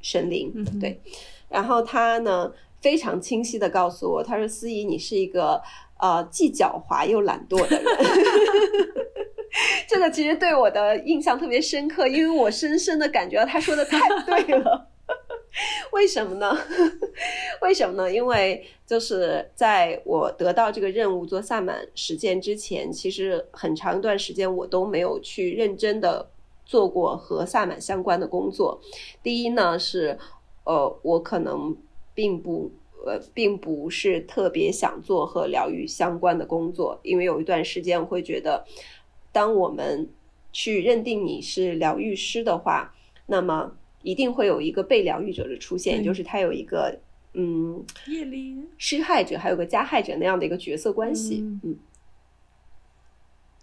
Speaker 2: 神灵，对，然后他呢非常清晰的告诉我，他说：“司仪，你是一个呃既狡猾又懒惰的人。” 这个其实对我的印象特别深刻，因为我深深的感觉到他说的太对了。为什么呢？为什么呢？因为就是在我得到这个任务做萨满实践之前，其实很长一段时间我都没有去认真的做过和萨满相关的工作。第一呢是，呃，我可能并不呃，并不是特别想做和疗愈相关的工作，因为有一段时间我会觉得。当我们去认定你是疗愈师的话，那么一定会有一个被疗愈者的出现，也就是他有一个嗯，施害者还有个加害者那样的一个角色关系。嗯，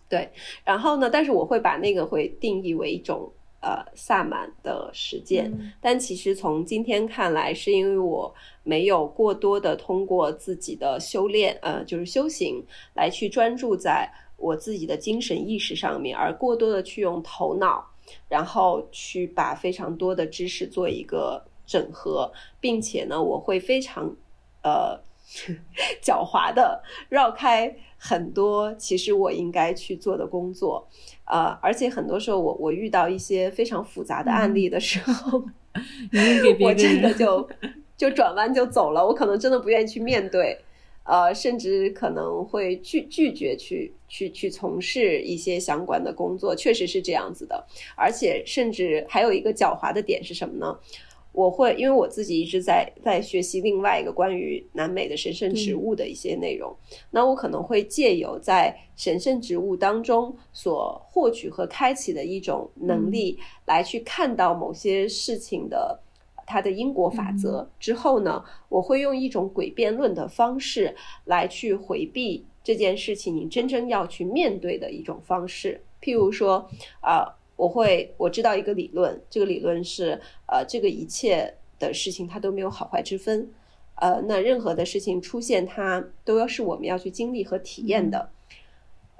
Speaker 2: 对。然后呢，但是我会把那个会定义为一种呃萨满的实践，但其实从今天看来，是因为我没有过多的通过自己的修炼，呃，就是修行来去专注在。我自己的精神意识上面，而过多的去用头脑，然后去把非常多的知识做一个整合，并且呢，我会非常呃 狡猾的绕开很多其实我应该去做的工作，呃，而且很多时候我我遇到一些非常复杂的案例的时候，我真的就就转弯就走了，我可能真的不愿意去面对。呃，甚至可能会拒拒绝去去去从事一些相关的工作，确实是这样子的。而且，甚至还有一个狡猾的点是什么呢？我会因为我自己一直在在学习另外一个关于南美的神圣植物的一些内容，那我可能会借由在神圣植物当中所获取和开启的一种能力，来去看到某些事情的它的因果法则之后呢，我会用一种诡辩论的方式来去回避这件事情你真正要去面对的一种方式，譬如说啊。我会我知道一个理论，这个理论是，呃，这个一切的事情它都没有好坏之分，呃，那任何的事情出现，它都要是我们要去经历和体验的，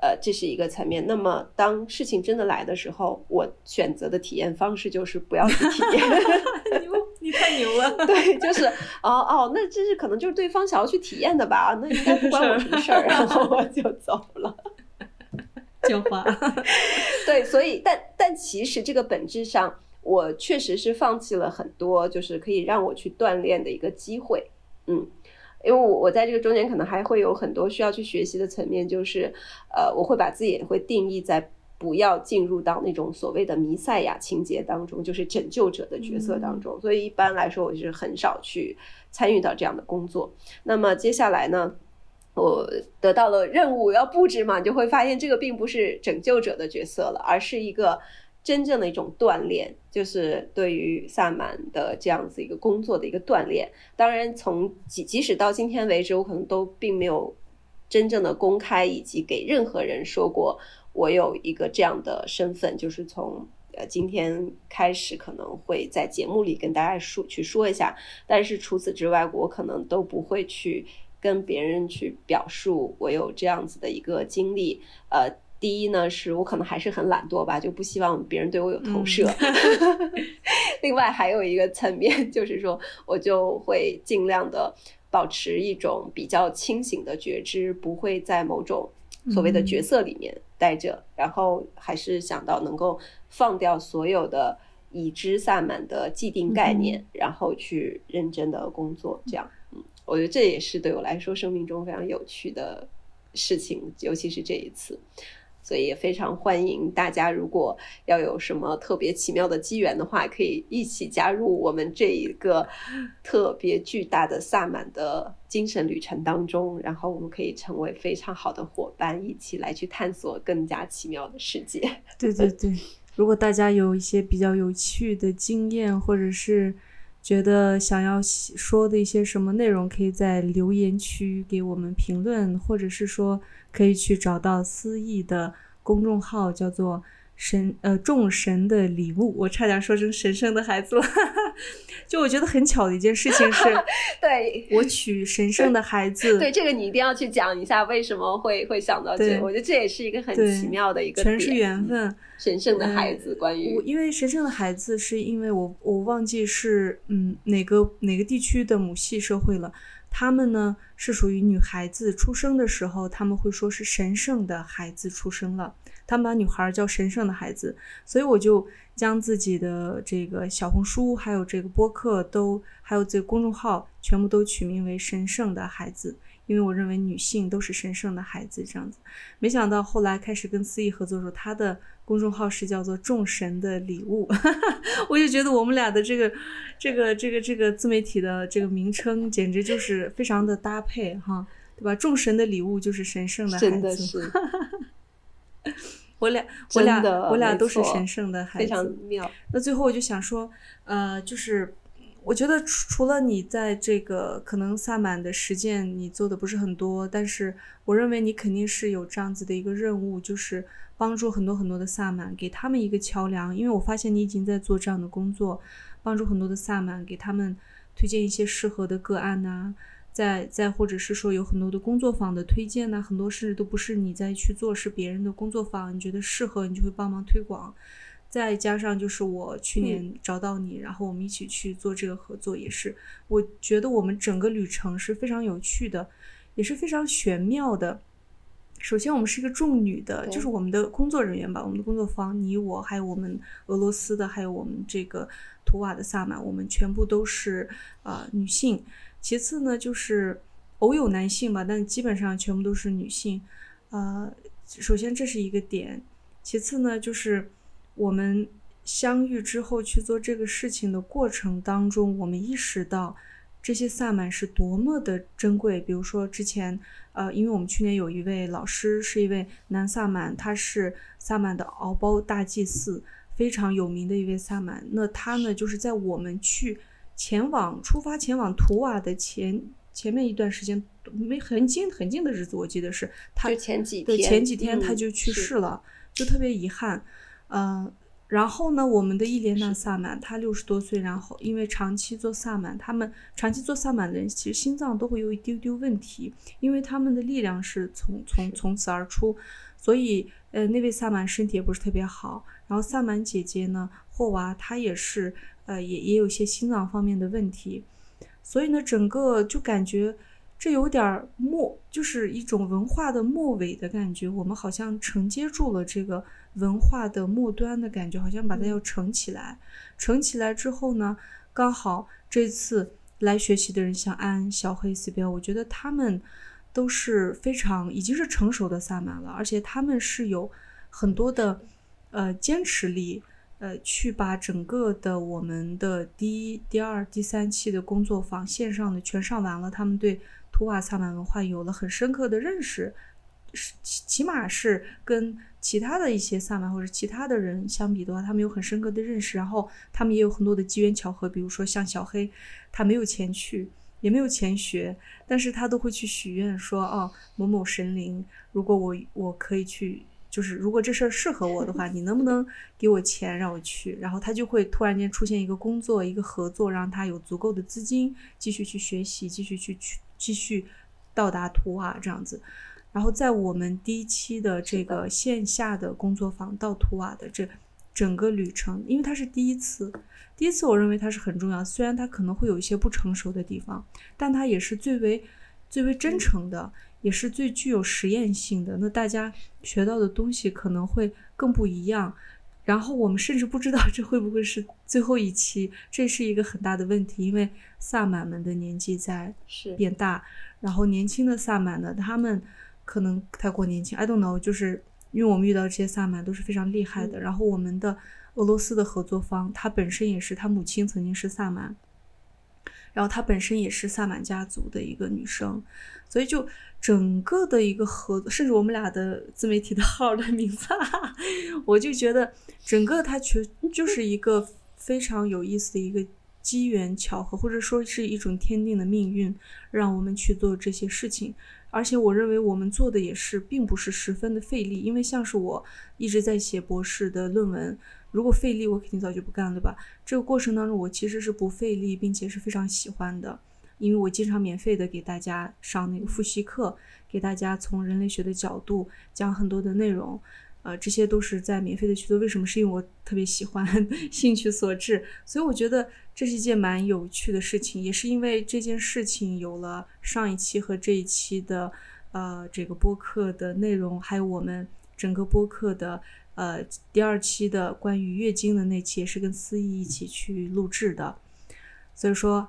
Speaker 2: 呃，这是一个层面。那么当事情真的来的时候，我选择的体验方式就是不要去体验。
Speaker 1: 牛，你太牛了。
Speaker 2: 对，就是哦哦，那这是可能就是对方想要去体验的吧？那应该不关我什么事儿，然后我就走了。
Speaker 1: 讲话，
Speaker 2: 对，所以，但但其实这个本质上，我确实是放弃了很多，就是可以让我去锻炼的一个机会，嗯，因为我我在这个中间可能还会有很多需要去学习的层面，就是呃，我会把自己也会定义在不要进入到那种所谓的弥赛亚情节当中，就是拯救者的角色当中，所以一般来说，我就是很少去参与到这样的工作。那么接下来呢？我得到了任务要布置嘛，你就会发现这个并不是拯救者的角色了，而是一个真正的一种锻炼，就是对于萨满的这样子一个工作的一个锻炼。当然，从即即使到今天为止，我可能都并没有真正的公开以及给任何人说过我有一个这样的身份，就是从呃今天开始可能会在节目里跟大家说去说一下，但是除此之外，我可能都不会去。跟别人去表述我有这样子的一个经历，呃，第一呢，是我可能还是很懒惰吧，就不希望别人对我有投射。另外还有一个层面，就是说我就会尽量的保持一种比较清醒的觉知，不会在某种所谓的角色里面待着，然后还是想到能够放掉所有的已知萨满的既定概念，然后去认真的工作，这样。嗯我觉得这也是对我来说生命中非常有趣的事情，尤其是这一次，所以也非常欢迎大家，如果要有什么特别奇妙的机缘的话，可以一起加入我们这一个特别巨大的萨满的精神旅程当中，然后我们可以成为非常好的伙伴，一起来去探索更加奇妙的世界。
Speaker 1: 对对对，如果大家有一些比较有趣的经验，或者是。觉得想要说的一些什么内容，可以在留言区给我们评论，或者是说可以去找到思义的公众号，叫做。神呃，众神的礼物，我差点说成神圣的孩子了。就我觉得很巧的一件事情是，
Speaker 2: 对
Speaker 1: 我娶神圣的孩子。
Speaker 2: 对这个你一定要去讲一下，为什么会会想到这？我觉得这也是一个很奇妙的一个
Speaker 1: 全是缘分。
Speaker 2: 神圣的孩子，关于
Speaker 1: 因为神圣的孩子，是因为我我忘记是嗯哪个哪个地区的母系社会了。他们呢是属于女孩子出生的时候，他们会说是神圣的孩子出生了。他们把女孩叫神圣的孩子，所以我就将自己的这个小红书，还有这个播客都，还有这个公众号，全部都取名为神圣的孩子，因为我认为女性都是神圣的孩子这样子。没想到后来开始跟思义合作的时候，他的公众号是叫做众神的礼物，我就觉得我们俩的这个这个这个这个自媒体的这个名称简直就是非常的搭配哈，对吧？众神的礼物就是神圣的孩子，
Speaker 2: 真的是。
Speaker 1: 我俩，我俩，我俩都是神圣的孩子，
Speaker 2: 非常妙。
Speaker 1: 那最后我就想说，呃，就是我觉得除除了你在这个可能萨满的实践你做的不是很多，但是我认为你肯定是有这样子的一个任务，就是帮助很多很多的萨满，给他们一个桥梁。因为我发现你已经在做这样的工作，帮助很多的萨满，给他们推荐一些适合的个案呐。再再或者是说有很多的工作坊的推荐呢，很多事都不是你在去做，是别人的工作坊，你觉得适合，你就会帮忙推广。再加上就是我去年找到你，然后我们一起去做这个合作，也是我觉得我们整个旅程是非常有趣的，也是非常玄妙的。首先，我们是一个重女的，就是我们的工作人员吧，我们的工作坊，你我还有我们俄罗斯的，还有我们这个图瓦的萨满，我们全部都是呃女性。其次呢，就是偶有男性吧，但基本上全部都是女性。呃，首先这是一个点，其次呢，就是我们相遇之后去做这个事情的过程当中，我们意识到这些萨满是多么的珍贵。比如说之前，呃，因为我们去年有一位老师是一位男萨满，他是萨满的敖包大祭司，非常有名的一位萨满。那他呢，就是在我们去前往出发前往图瓦的前。前面一段时间没很近很近的日子，我记得是他
Speaker 2: 前几
Speaker 1: 天前几天他就去世了，就特别遗憾。嗯，然后呢，我们的伊莲娜萨满，她六十多岁，然后因为长期做萨满，他们长期做萨满的人其实心脏都会有一丢丢问题，因为他们的力量是从从从此而出，所以呃那位萨满身体也不是特别好。然后萨满姐姐呢，霍娃她也是呃也也有些心脏方面的问题。所以呢，整个就感觉这有点末，就是一种文化的末尾的感觉。我们好像承接住了这个文化的末端的感觉，好像把它要承起来。承起来之后呢，刚好这次来学习的人，像安、小黑、西标，我觉得他们都是非常已经是成熟的萨满了，而且他们是有很多的呃坚持力。呃，去把整个的我们的第一、第二、第三期的工作坊线上的全上完了，他们对图瓦萨满文化有了很深刻的认识，起起码是跟其他的一些萨满或者其他的人相比的话，他们有很深刻的认识。然后他们也有很多的机缘巧合，比如说像小黑，他没有钱去，也没有钱学，但是他都会去许愿说，哦，某某神灵，如果我我可以去。就是如果这事儿适合我的话，你能不能给我钱让我去？然后他就会突然间出现一个工作，一个合作，让他有足够的资金继续去学习，继续去去继续到达图瓦这样子。然后在我们第一期的这个线下的工作坊到图瓦的这整个旅程，因为它是第一次，第一次我认为它是很重要。虽然它可能会有一些不成熟的地方，但它也是最为最为真诚的。也是最具有实验性的，那大家学到的东西可能会更不一样。然后我们甚至不知道这会不会是最后一期，这是一个很大的问题，因为萨满们的年纪在变大，然后年轻的萨满呢，他们可能太过年轻。I don't know，就是因为我们遇到这些萨满都是非常厉害的。然后我们的俄罗斯的合作方，他本身也是，他母亲曾经是萨满，然后她本身也是萨满家族的一个女生，所以就。整个的一个合，甚至我们俩的自媒体的号的名字，我就觉得整个它全就是一个非常有意思的一个机缘巧合，或者说是一种天定的命运，让我们去做这些事情。而且我认为我们做的也是并不是十分的费力，因为像是我一直在写博士的论文，如果费力，我肯定早就不干了吧。这个过程当中，我其实是不费力，并且是非常喜欢的。因为我经常免费的给大家上那个复习课，给大家从人类学的角度讲很多的内容，呃，这些都是在免费的去做。为什么？是因为我特别喜欢，兴趣所致。所以我觉得这是一件蛮有趣的事情，也是因为这件事情有了上一期和这一期的呃这个播客的内容，还有我们整个播客的呃第二期的关于月经的那期，也是跟思怡一起去录制的。所以说。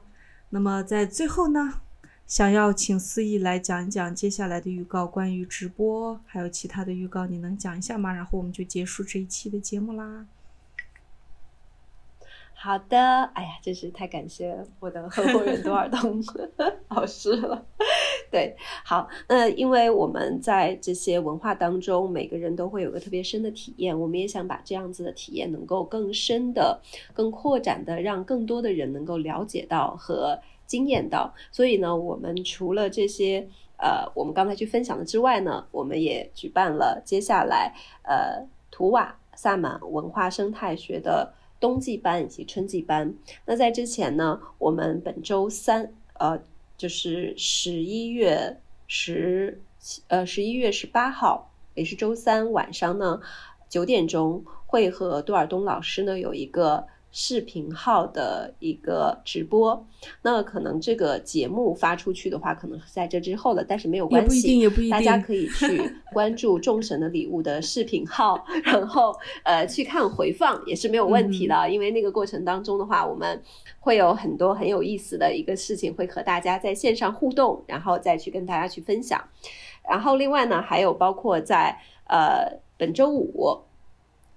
Speaker 1: 那么在最后呢，想要请思义来讲一讲接下来的预告，关于直播还有其他的预告，你能讲一下吗？然后我们就结束这一期的节目啦。
Speaker 2: 好的，哎呀，真是太感谢我的合伙人多尔东老师了。对，好，那因为我们在这些文化当中，每个人都会有个特别深的体验，我们也想把这样子的体验能够更深的、更扩展的，让更多的人能够了解到和经验到。所以呢，我们除了这些呃，我们刚才去分享的之外呢，我们也举办了接下来呃，图瓦萨满文化生态学的。冬季班以及春季班。那在之前呢，我们本周三，呃，就是十一月十，呃，十一月十八号，也是周三晚上呢，九点钟会和杜尔东老师呢有一个视频号的一个直播。那可能这个节目发出去的话，可能在这之后了，但是没有关系，
Speaker 1: 也不一定，
Speaker 2: 大家可以去 关注众神的礼物的视频号，然后呃去看回放也是没有问题的，因为那个过程当中的话，我们会有很多很有意思的一个事情会和大家在线上互动，然后再去跟大家去分享。然后另外呢，还有包括在呃本周五，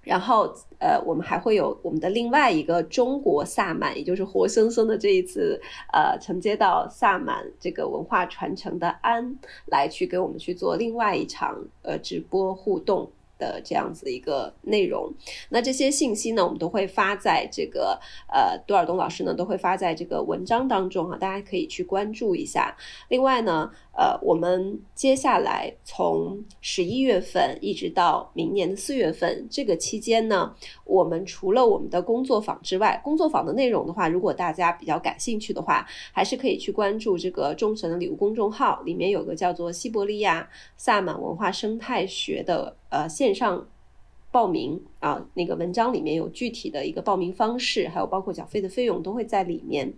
Speaker 2: 然后呃我们还会有我们的另外一个中国萨满，也就是活生生的这一次呃承接到萨满这个文化传承的安来去给我们去做另外一场呃直播互动。的这样子一个内容，那这些信息呢，我们都会发在这个呃，杜尔东老师呢都会发在这个文章当中哈，大家可以去关注一下。另外呢，呃，我们接下来从十一月份一直到明年的四月份这个期间呢，我们除了我们的工作坊之外，工作坊的内容的话，如果大家比较感兴趣的话，还是可以去关注这个众神的礼物公众号，里面有个叫做西伯利亚萨满文化生态学的。呃，线上报名啊，那个文章里面有具体的一个报名方式，还有包括缴费的费用都会在里面。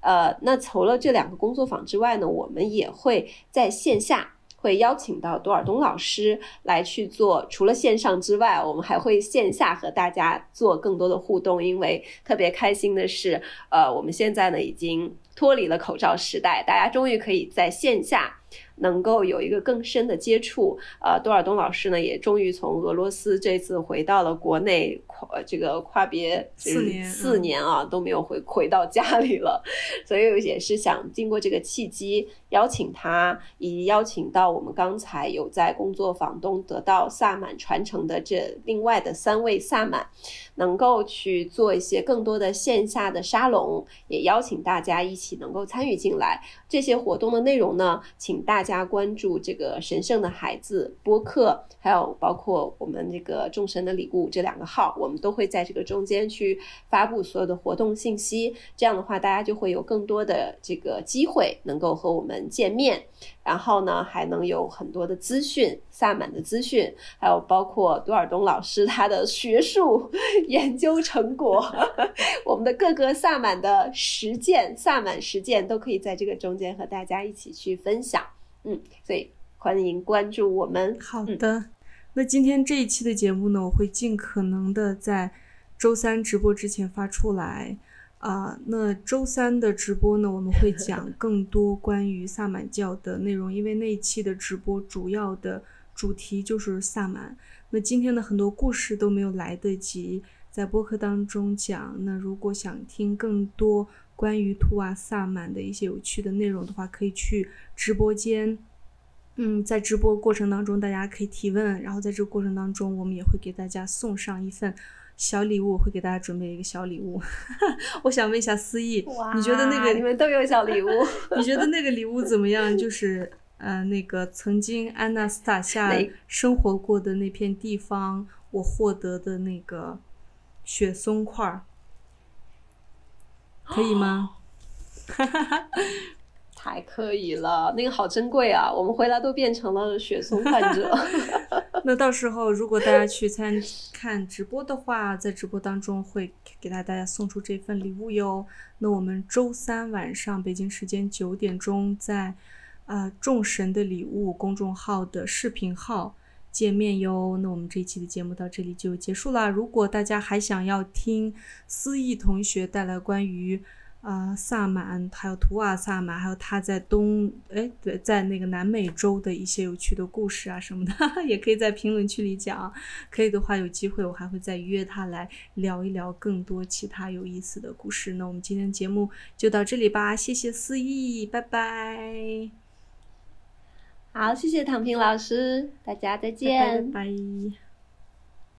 Speaker 2: 呃，那除了这两个工作坊之外呢，我们也会在线下会邀请到多尔东老师来去做。除了线上之外，我们还会线下和大家做更多的互动。因为特别开心的是，呃，我们现在呢已经脱离了口罩时代，大家终于可以在线下。能够有一个更深的接触，呃，多尔东老师呢也终于从俄罗斯这次回到了国内，跨这个跨别
Speaker 1: 四年
Speaker 2: 四年啊都没有回回到家里了，所以也是想经过这个契机邀请他，以及邀请到我们刚才有在工作坊中得到萨满传承的这另外的三位萨满，能够去做一些更多的线下的沙龙，也邀请大家一起能够参与进来。这些活动的内容呢，请大家关注这个神圣的孩子播客，还有包括我们这个众神的礼物这两个号，我们都会在这个中间去发布所有的活动信息。这样的话，大家就会有更多的这个机会能够和我们见面。然后呢，还能有很多的资讯，萨满的资讯，还有包括多尔东老师他的学术 研究成果，我们的各个萨满的实践，萨满实践都可以在这个中间和大家一起去分享。嗯，所以欢迎关注我们。
Speaker 1: 好的，那今天这一期的节目呢，我会尽可能的在周三直播之前发出来。啊，那周三的直播呢，我们会讲 更多关于萨满教的内容，因为那一期的直播主要的主题就是萨满。那今天的很多故事都没有来得及在播客当中讲。那如果想听更多关于图瓦萨满的一些有趣的内容的话，可以去直播间。嗯，在直播过程当中，大家可以提问，然后在这个过程当中，我们也会给大家送上一份。小礼物会给大家准备一个小礼物，我想问一下思意，你觉得那个
Speaker 2: 你们都有小礼物？
Speaker 1: 你觉得那个礼物怎么样？就是呃，那个曾经安娜斯塔夏生活过的那片地方，我获得的那个雪松块儿，可以吗？哈哈哈。
Speaker 2: 太可以了，那个好珍贵啊！我们回来都变成了雪松患者。
Speaker 1: 那到时候如果大家去参看直播的话，在直播当中会给大家送出这份礼物哟。那我们周三晚上北京时间九点钟，在呃众神的礼物公众号的视频号见面哟。那我们这一期的节目到这里就结束了。如果大家还想要听思义同学带来关于。啊，萨满，还有图瓦萨满，还有他在东，哎，对，在那个南美洲的一些有趣的故事啊什么的，也可以在评论区里讲。可以的话，有机会我还会再约他来聊一聊更多其他有意思的故事。那我们今天节目就到这里吧，谢谢思意，拜拜。
Speaker 2: 好，谢谢唐平老师，大家再见，
Speaker 1: 拜拜。